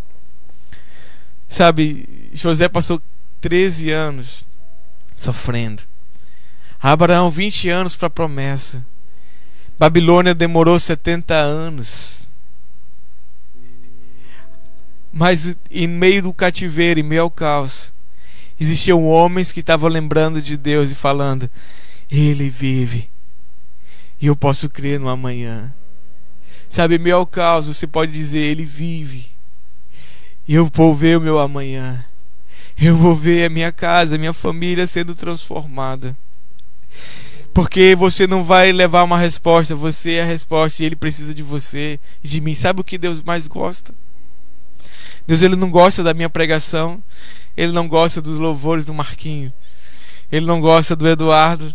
Speaker 4: Sabe, José passou 13 anos sofrendo. Abraão, 20 anos para a promessa. Babilônia demorou 70 anos. Mas em meio do cativeiro, em meio ao caos, existiam homens que estavam lembrando de Deus e falando: Ele vive. E eu posso crer no amanhã. Sabe, meu caos, você pode dizer: Ele vive. E eu vou ver o meu amanhã. Eu vou ver a minha casa, a minha família sendo transformada. Porque você não vai levar uma resposta, você é a resposta e ele precisa de você e de mim. Sabe o que Deus mais gosta? Deus ele não gosta da minha pregação, ele não gosta dos louvores do Marquinho. Ele não gosta do Eduardo.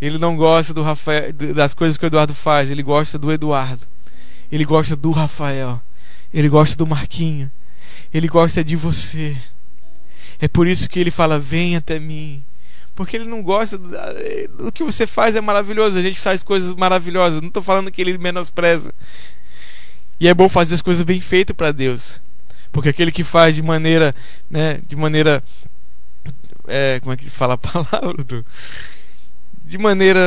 Speaker 4: Ele não gosta do Rafael, das coisas que o Eduardo faz. Ele gosta do Eduardo. Ele gosta do Rafael. Ele gosta do Marquinho. Ele gosta de você. É por isso que ele fala: Vem até mim. Porque ele não gosta do, do que você faz, é maravilhoso. A gente faz coisas maravilhosas. Não estou falando que ele menospreza. E é bom fazer as coisas bem feitas para Deus. Porque aquele que faz de maneira, né, de maneira é, como é que fala a palavra? Do, de maneira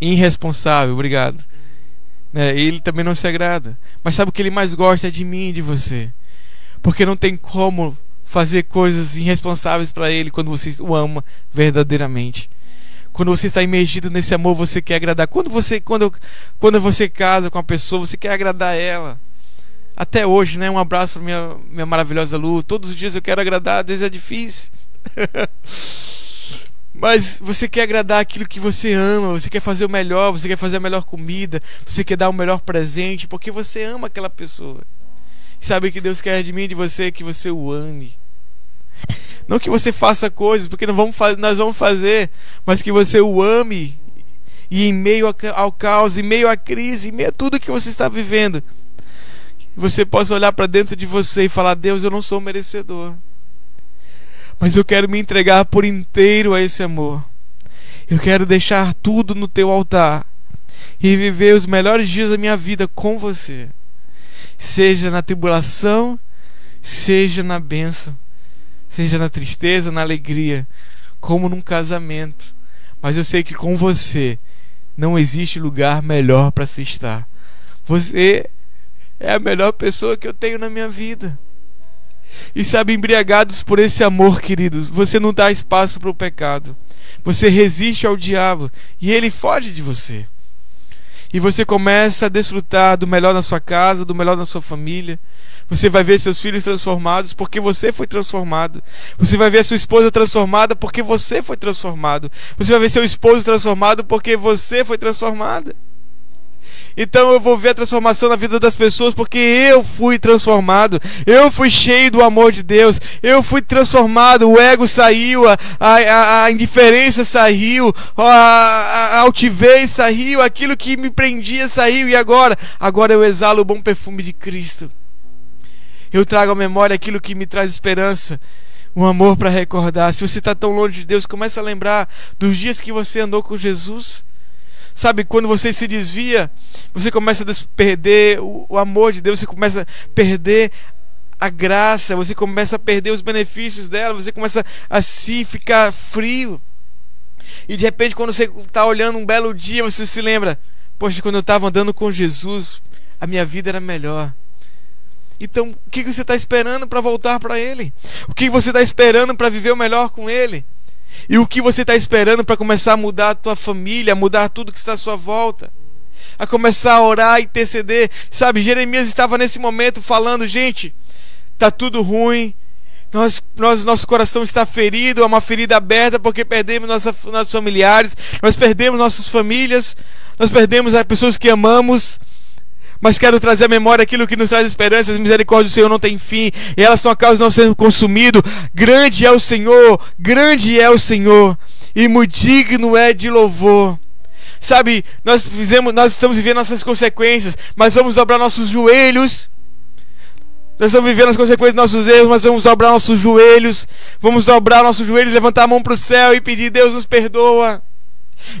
Speaker 4: irresponsável, obrigado. Né, ele também não se agrada. Mas sabe o que ele mais gosta é de mim e de você. Porque não tem como fazer coisas irresponsáveis para ele quando você o ama verdadeiramente. Quando você está imergido nesse amor, você quer agradar. Quando você quando, quando você casa com a pessoa, você quer agradar ela. Até hoje, né? Um abraço para minha, minha maravilhosa Lu. Todos os dias eu quero agradar, às vezes é difícil. Mas você quer agradar aquilo que você ama, você quer fazer o melhor, você quer fazer a melhor comida, você quer dar o melhor presente, porque você ama aquela pessoa. E sabe que Deus quer de mim de você que você o ame. Não que você faça coisas, porque não vamos nós vamos fazer, mas que você o ame. E em meio ao caos, em meio à crise, em meio a tudo que você está vivendo, você possa olhar para dentro de você e falar: Deus, eu não sou merecedor, mas eu quero me entregar por inteiro a esse amor. Eu quero deixar tudo no teu altar e viver os melhores dias da minha vida com você, seja na tribulação, seja na bênção seja na tristeza, na alegria, como num casamento. Mas eu sei que com você não existe lugar melhor para se estar. Você é a melhor pessoa que eu tenho na minha vida. E sabe, embriagados por esse amor, queridos, você não dá espaço para o pecado. Você resiste ao diabo e ele foge de você. E você começa a desfrutar do melhor na sua casa, do melhor na sua família. Você vai ver seus filhos transformados porque você foi transformado. Você vai ver sua esposa transformada porque você foi transformado. Você vai ver seu esposo transformado porque você foi transformada. Então eu vou ver a transformação na vida das pessoas porque eu fui transformado. Eu fui cheio do amor de Deus. Eu fui transformado. O ego saiu, a, a, a indiferença saiu, a, a altivez saiu, aquilo que me prendia saiu. E agora? Agora eu exalo o bom perfume de Cristo. Eu trago à memória aquilo que me traz esperança um amor para recordar. Se você está tão longe de Deus, comece a lembrar dos dias que você andou com Jesus. Sabe, quando você se desvia, você começa a perder o, amor de Deus, você começa a perder a graça, você começa a perder os benefícios dela, você começa a se ficar frio. E de repente, quando você está olhando um belo dia, você se lembra: Poxa, quando eu estava andando com Jesus, a minha vida era melhor. Então, o que você está esperando para voltar para Ele? O que você está esperando para viver o melhor com Ele? E o que você está esperando para começar a mudar a tua família, mudar tudo que está à sua volta? A começar a orar e interceder. Sabe, Jeremias estava nesse momento falando, gente, tá tudo ruim. Nós, nós, nosso coração está ferido, é uma ferida aberta porque perdemos nossa, nossos familiares, nós perdemos nossas famílias, nós perdemos as pessoas que amamos. Mas quero trazer à memória aquilo que nos traz esperança. As misericórdias do Senhor não têm fim. E elas são a causa de não sermos consumidos. Grande é o Senhor. Grande é o Senhor. E muito digno é de louvor. Sabe, nós fizemos, nós estamos vivendo nossas consequências, mas vamos dobrar nossos joelhos. Nós estamos vivendo as consequências dos nossos erros, mas vamos dobrar nossos joelhos. Vamos dobrar nossos joelhos, levantar a mão para o céu e pedir: Deus nos perdoa.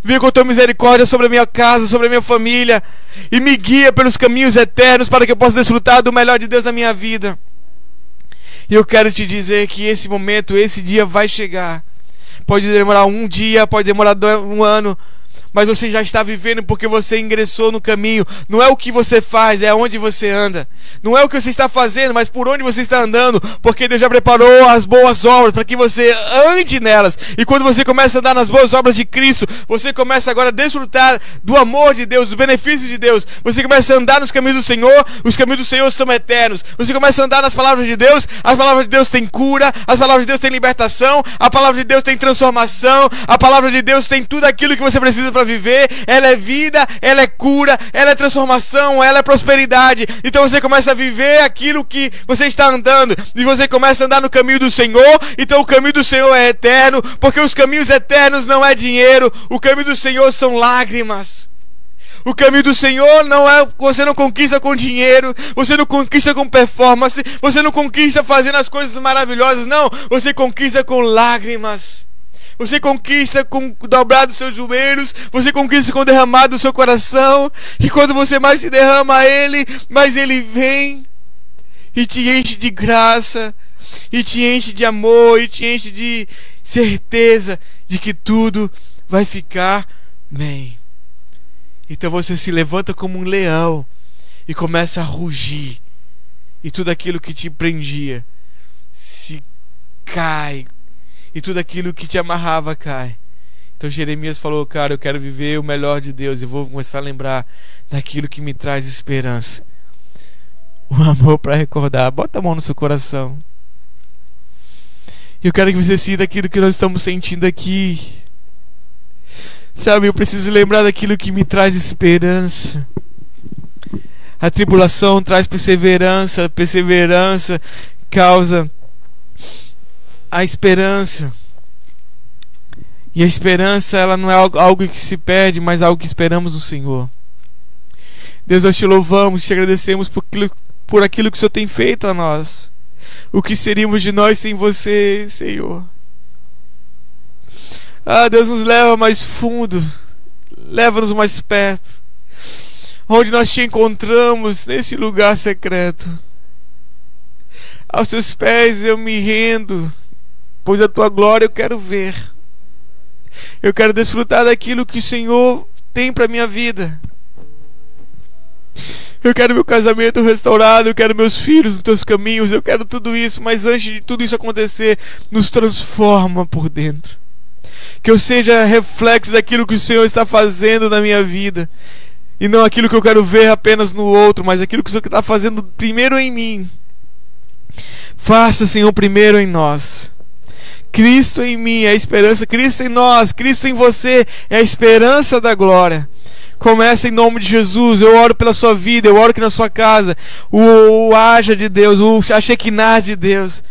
Speaker 4: Venha com tua misericórdia sobre a minha casa, sobre a minha família. E me guia pelos caminhos eternos para que eu possa desfrutar do melhor de Deus na minha vida. E eu quero te dizer que esse momento, esse dia vai chegar. Pode demorar um dia, pode demorar um ano, mas você já está vivendo porque você ingressou no caminho. Não é o que você faz, é onde você anda. Não é o que você está fazendo, mas por onde você está andando, porque Deus já preparou as boas obras para que você ande nelas. E quando você começa a andar nas boas obras de Cristo, você começa agora a desfrutar do amor de Deus, dos benefícios de Deus. Você começa a andar nos caminhos do Senhor, os caminhos do Senhor são eternos. Você começa a andar nas palavras de Deus, as palavras de Deus têm cura, as palavras de Deus têm libertação, a palavra de Deus tem transformação, a palavra de Deus tem tudo aquilo que você precisa para viver, ela é vida, ela é cura, ela é transformação, ela é prosperidade. Então você começa a viver aquilo que você está andando, e você começa a andar no caminho do Senhor. Então o caminho do Senhor é eterno, porque os caminhos eternos não é dinheiro, o caminho do Senhor são lágrimas. O caminho do Senhor não é você não conquista com dinheiro, você não conquista com performance, você não conquista fazendo as coisas maravilhosas, não, você conquista com lágrimas. Você conquista com dobrar dos seus joelhos, você conquista com derramar do seu coração. E quando você mais se derrama a Ele, mais Ele vem e te enche de graça, e te enche de amor, e te enche de certeza de que tudo vai ficar bem. Então você se levanta como um leão e começa a rugir, e tudo aquilo que te prendia se cai e tudo aquilo que te amarrava cai. Então Jeremias falou, cara, eu quero viver o melhor de Deus e vou começar a lembrar daquilo que me traz esperança. o amor para recordar. Bota a mão no seu coração. Eu quero que você sinta aquilo que nós estamos sentindo aqui. Sabe, eu preciso lembrar daquilo que me traz esperança. A tribulação traz perseverança, perseverança causa a esperança. E a esperança, ela não é algo que se perde, mas algo que esperamos no Senhor. Deus, nós te louvamos, te agradecemos por aquilo, por aquilo que o Senhor tem feito a nós. O que seríamos de nós sem você, Senhor? Ah, Deus nos leva mais fundo, leva-nos mais perto, onde nós te encontramos nesse lugar secreto. Aos teus pés eu me rendo, pois a tua glória eu quero ver. Eu quero desfrutar daquilo que o Senhor tem para minha vida. Eu quero meu casamento restaurado, eu quero meus filhos nos teus caminhos, eu quero tudo isso, mas antes de tudo isso acontecer, nos transforma por dentro. Que eu seja reflexo daquilo que o Senhor está fazendo na minha vida. E não aquilo que eu quero ver apenas no outro, mas aquilo que o Senhor está fazendo primeiro em mim. Faça, Senhor, primeiro em nós. Cristo em mim é a esperança, Cristo em nós, Cristo em você é a esperança da glória. Começa em nome de Jesus. Eu oro pela sua vida, eu oro que na sua casa o, o haja de Deus, o a de Deus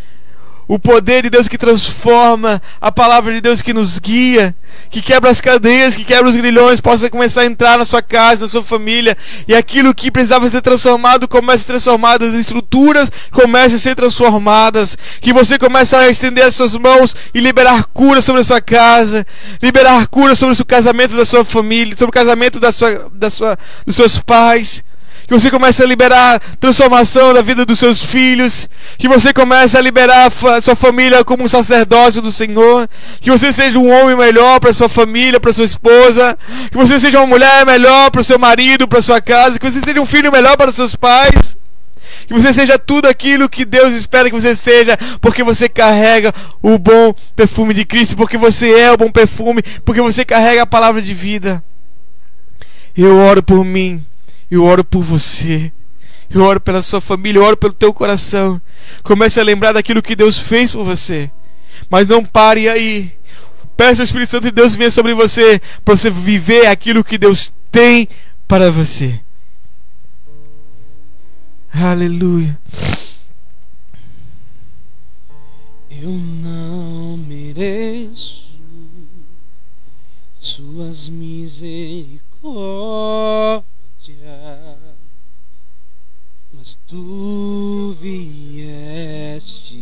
Speaker 4: o poder de Deus que transforma, a palavra de Deus que nos guia, que quebra as cadeias, que quebra os grilhões, possa começar a entrar na sua casa, na sua família, e aquilo que precisava ser transformado comece a ser transformado, as estruturas comecem a ser transformadas, que você comece a estender as suas mãos e liberar cura sobre a sua casa, liberar cura sobre o casamento da sua família, sobre o casamento da sua, da sua, dos seus pais que você comece a liberar transformação da vida dos seus filhos, que você comece a liberar a sua família como um sacerdócio do Senhor, que você seja um homem melhor para sua família, para sua esposa, que você seja uma mulher melhor para o seu marido, para sua casa, que você seja um filho melhor para seus pais. Que você seja tudo aquilo que Deus espera que você seja, porque você carrega o bom perfume de Cristo, porque você é o bom perfume, porque você carrega a palavra de vida. Eu oro por mim eu oro por você. Eu oro pela sua família, eu oro pelo teu coração. Comece a lembrar daquilo que Deus fez por você. Mas não pare aí. Peça o Espírito Santo de Deus venha sobre você para você viver aquilo que Deus tem para você. Aleluia.
Speaker 2: Eu não mereço suas misericórdias mas tu vieste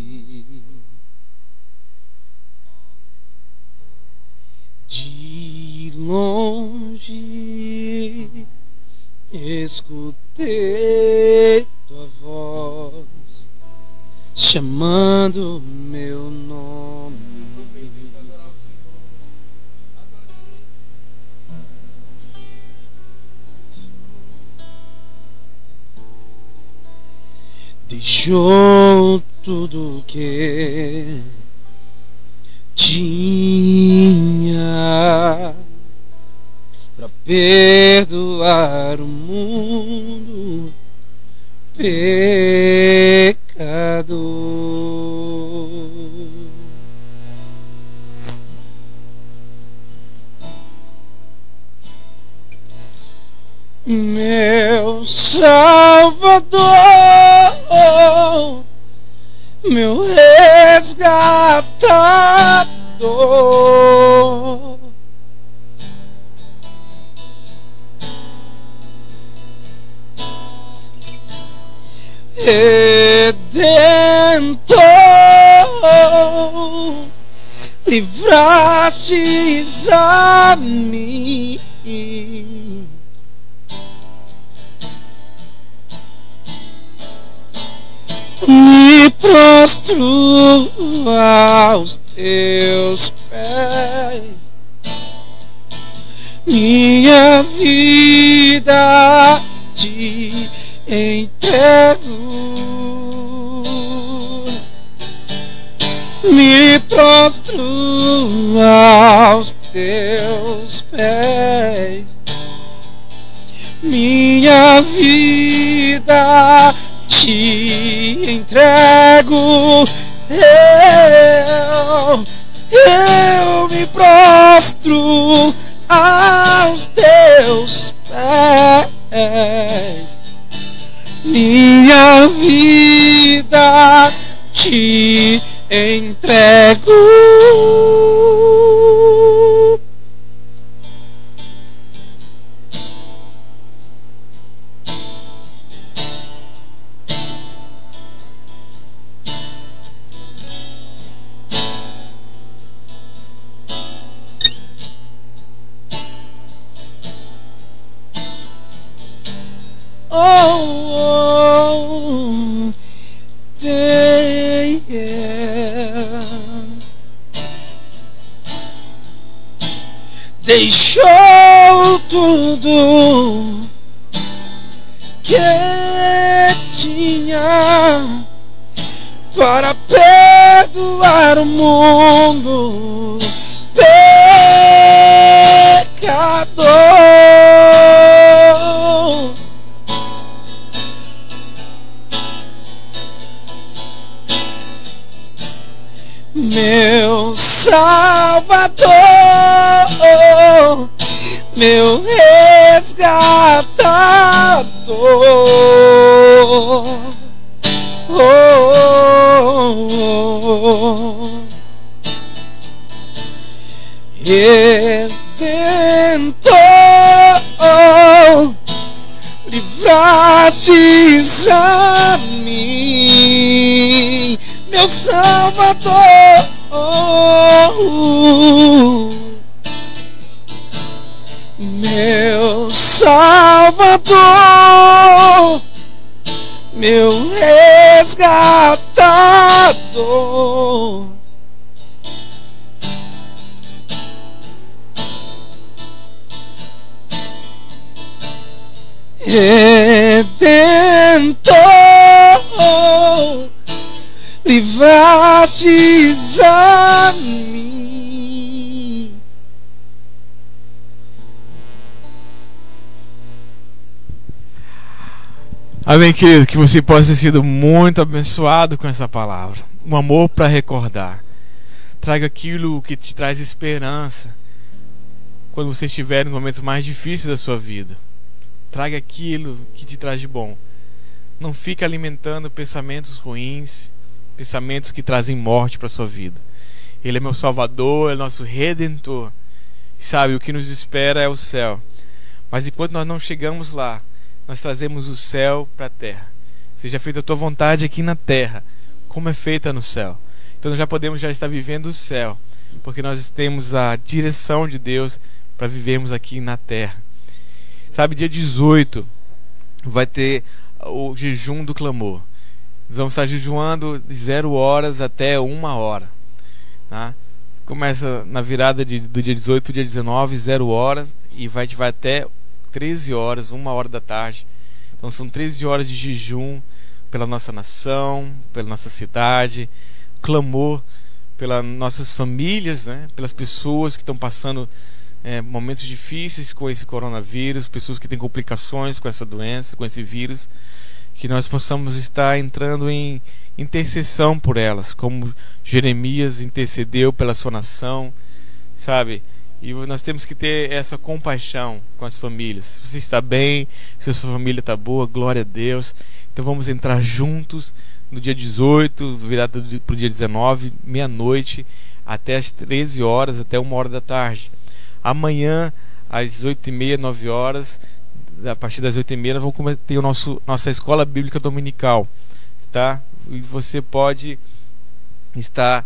Speaker 2: de longe, escutei tua voz chamando meu nome. Deixou tudo que tinha para perdoar o mundo pecador. meu Salvador, meu resgatador. Redentor, livrastes a mim me prostro aos teus pés. Minha vida te entrego. Me prostro aos teus pés. Minha vida te entrego. Eu, eu me prostro aos teus pés. Minha vida te entrego. Deixou tudo
Speaker 4: Amém, querido, que você possa ter sido muito abençoado com essa palavra. Um amor para recordar. Traga aquilo que te traz esperança quando você estiver nos momentos mais difíceis da sua vida. Traga aquilo que te traz de bom. Não fique alimentando pensamentos ruins, pensamentos que trazem morte para sua vida. Ele é meu Salvador, é nosso Redentor. Sabe, o que nos espera é o céu. Mas enquanto nós não chegamos lá, nós trazemos o céu para a terra. Seja feita a tua vontade aqui na terra, como é feita no céu. Então nós já podemos já estar vivendo o céu, porque nós temos a direção de Deus para vivermos aqui na terra. Sabe, dia 18 vai ter o jejum do clamor. Nós vamos estar jejuando de 0 horas até 1 hora. Tá? Começa na virada de, do dia 18 para o dia 19, 0 horas, e vai, vai até 13 horas, 1 hora da tarde. Então são 13 horas de jejum pela nossa nação, pela nossa cidade, clamor pelas nossas famílias, né? pelas pessoas que estão passando é, momentos difíceis com esse coronavírus, pessoas que têm complicações com essa doença, com esse vírus que nós possamos estar entrando em intercessão por elas, como Jeremias intercedeu pela sua nação, sabe? E nós temos que ter essa compaixão com as famílias. Se você está bem, se a sua família está boa, glória a Deus. Então vamos entrar juntos no dia 18, virado para o dia 19, meia-noite, até as 13 horas, até uma hora da tarde. Amanhã, às 8 e meia, 9 horas, a partir das 8h30 vamos ter nosso nossa escola bíblica dominical, tá? E você pode estar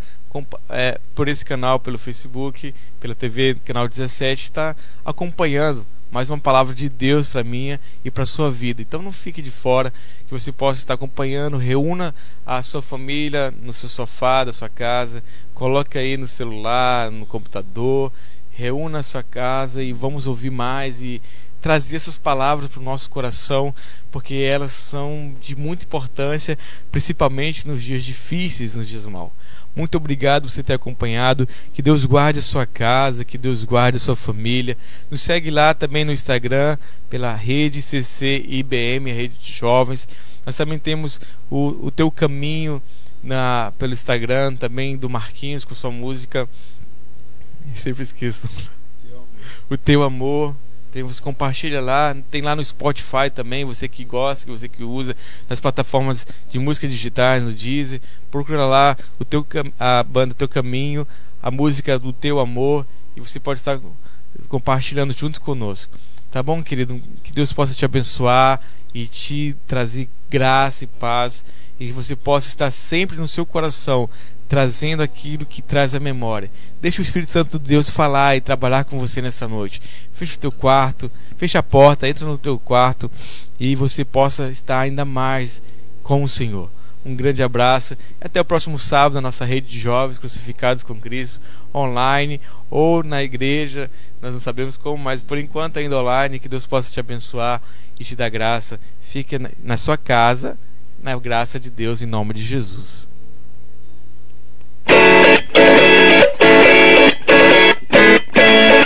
Speaker 4: é, por esse canal, pelo Facebook, pela TV, canal 17, está acompanhando mais uma palavra de Deus para minha e para sua vida. Então não fique de fora, que você possa estar acompanhando, reúna a sua família no seu sofá da sua casa, coloque aí no celular, no computador, reúna a sua casa e vamos ouvir mais e trazer essas palavras para o nosso coração, porque elas são de muita importância, principalmente nos dias difíceis, nos dias mal. Muito obrigado por você ter acompanhado. Que Deus guarde a sua casa, que Deus guarde a sua família. Nos segue lá também no Instagram, pela rede CC IBM, a rede de jovens. Nós também temos o, o Teu Caminho na, pelo Instagram também do Marquinhos com sua música. Sempre esqueço. O Teu Amor. Tem, você compartilha lá, tem lá no Spotify também, você que gosta, você que usa, nas plataformas de música digitais, no Deezer, procura lá o teu, a banda Teu Caminho, a música do Teu Amor, e você pode estar compartilhando junto conosco. Tá bom, querido? Que Deus possa te abençoar e te trazer graça e paz, e que você possa estar sempre no seu coração trazendo aquilo que traz a memória. Deixa o Espírito Santo de Deus falar e trabalhar com você nessa noite. Fecha o teu quarto, fecha a porta, entra no teu quarto e você possa estar ainda mais com o Senhor. Um grande abraço. Até o próximo sábado na nossa rede de jovens crucificados com Cristo, online ou na igreja. Nós não sabemos como, mas por enquanto ainda online. Que Deus possa te abençoar e te dar graça. Fique na sua casa, na graça de Deus, em nome de Jesus.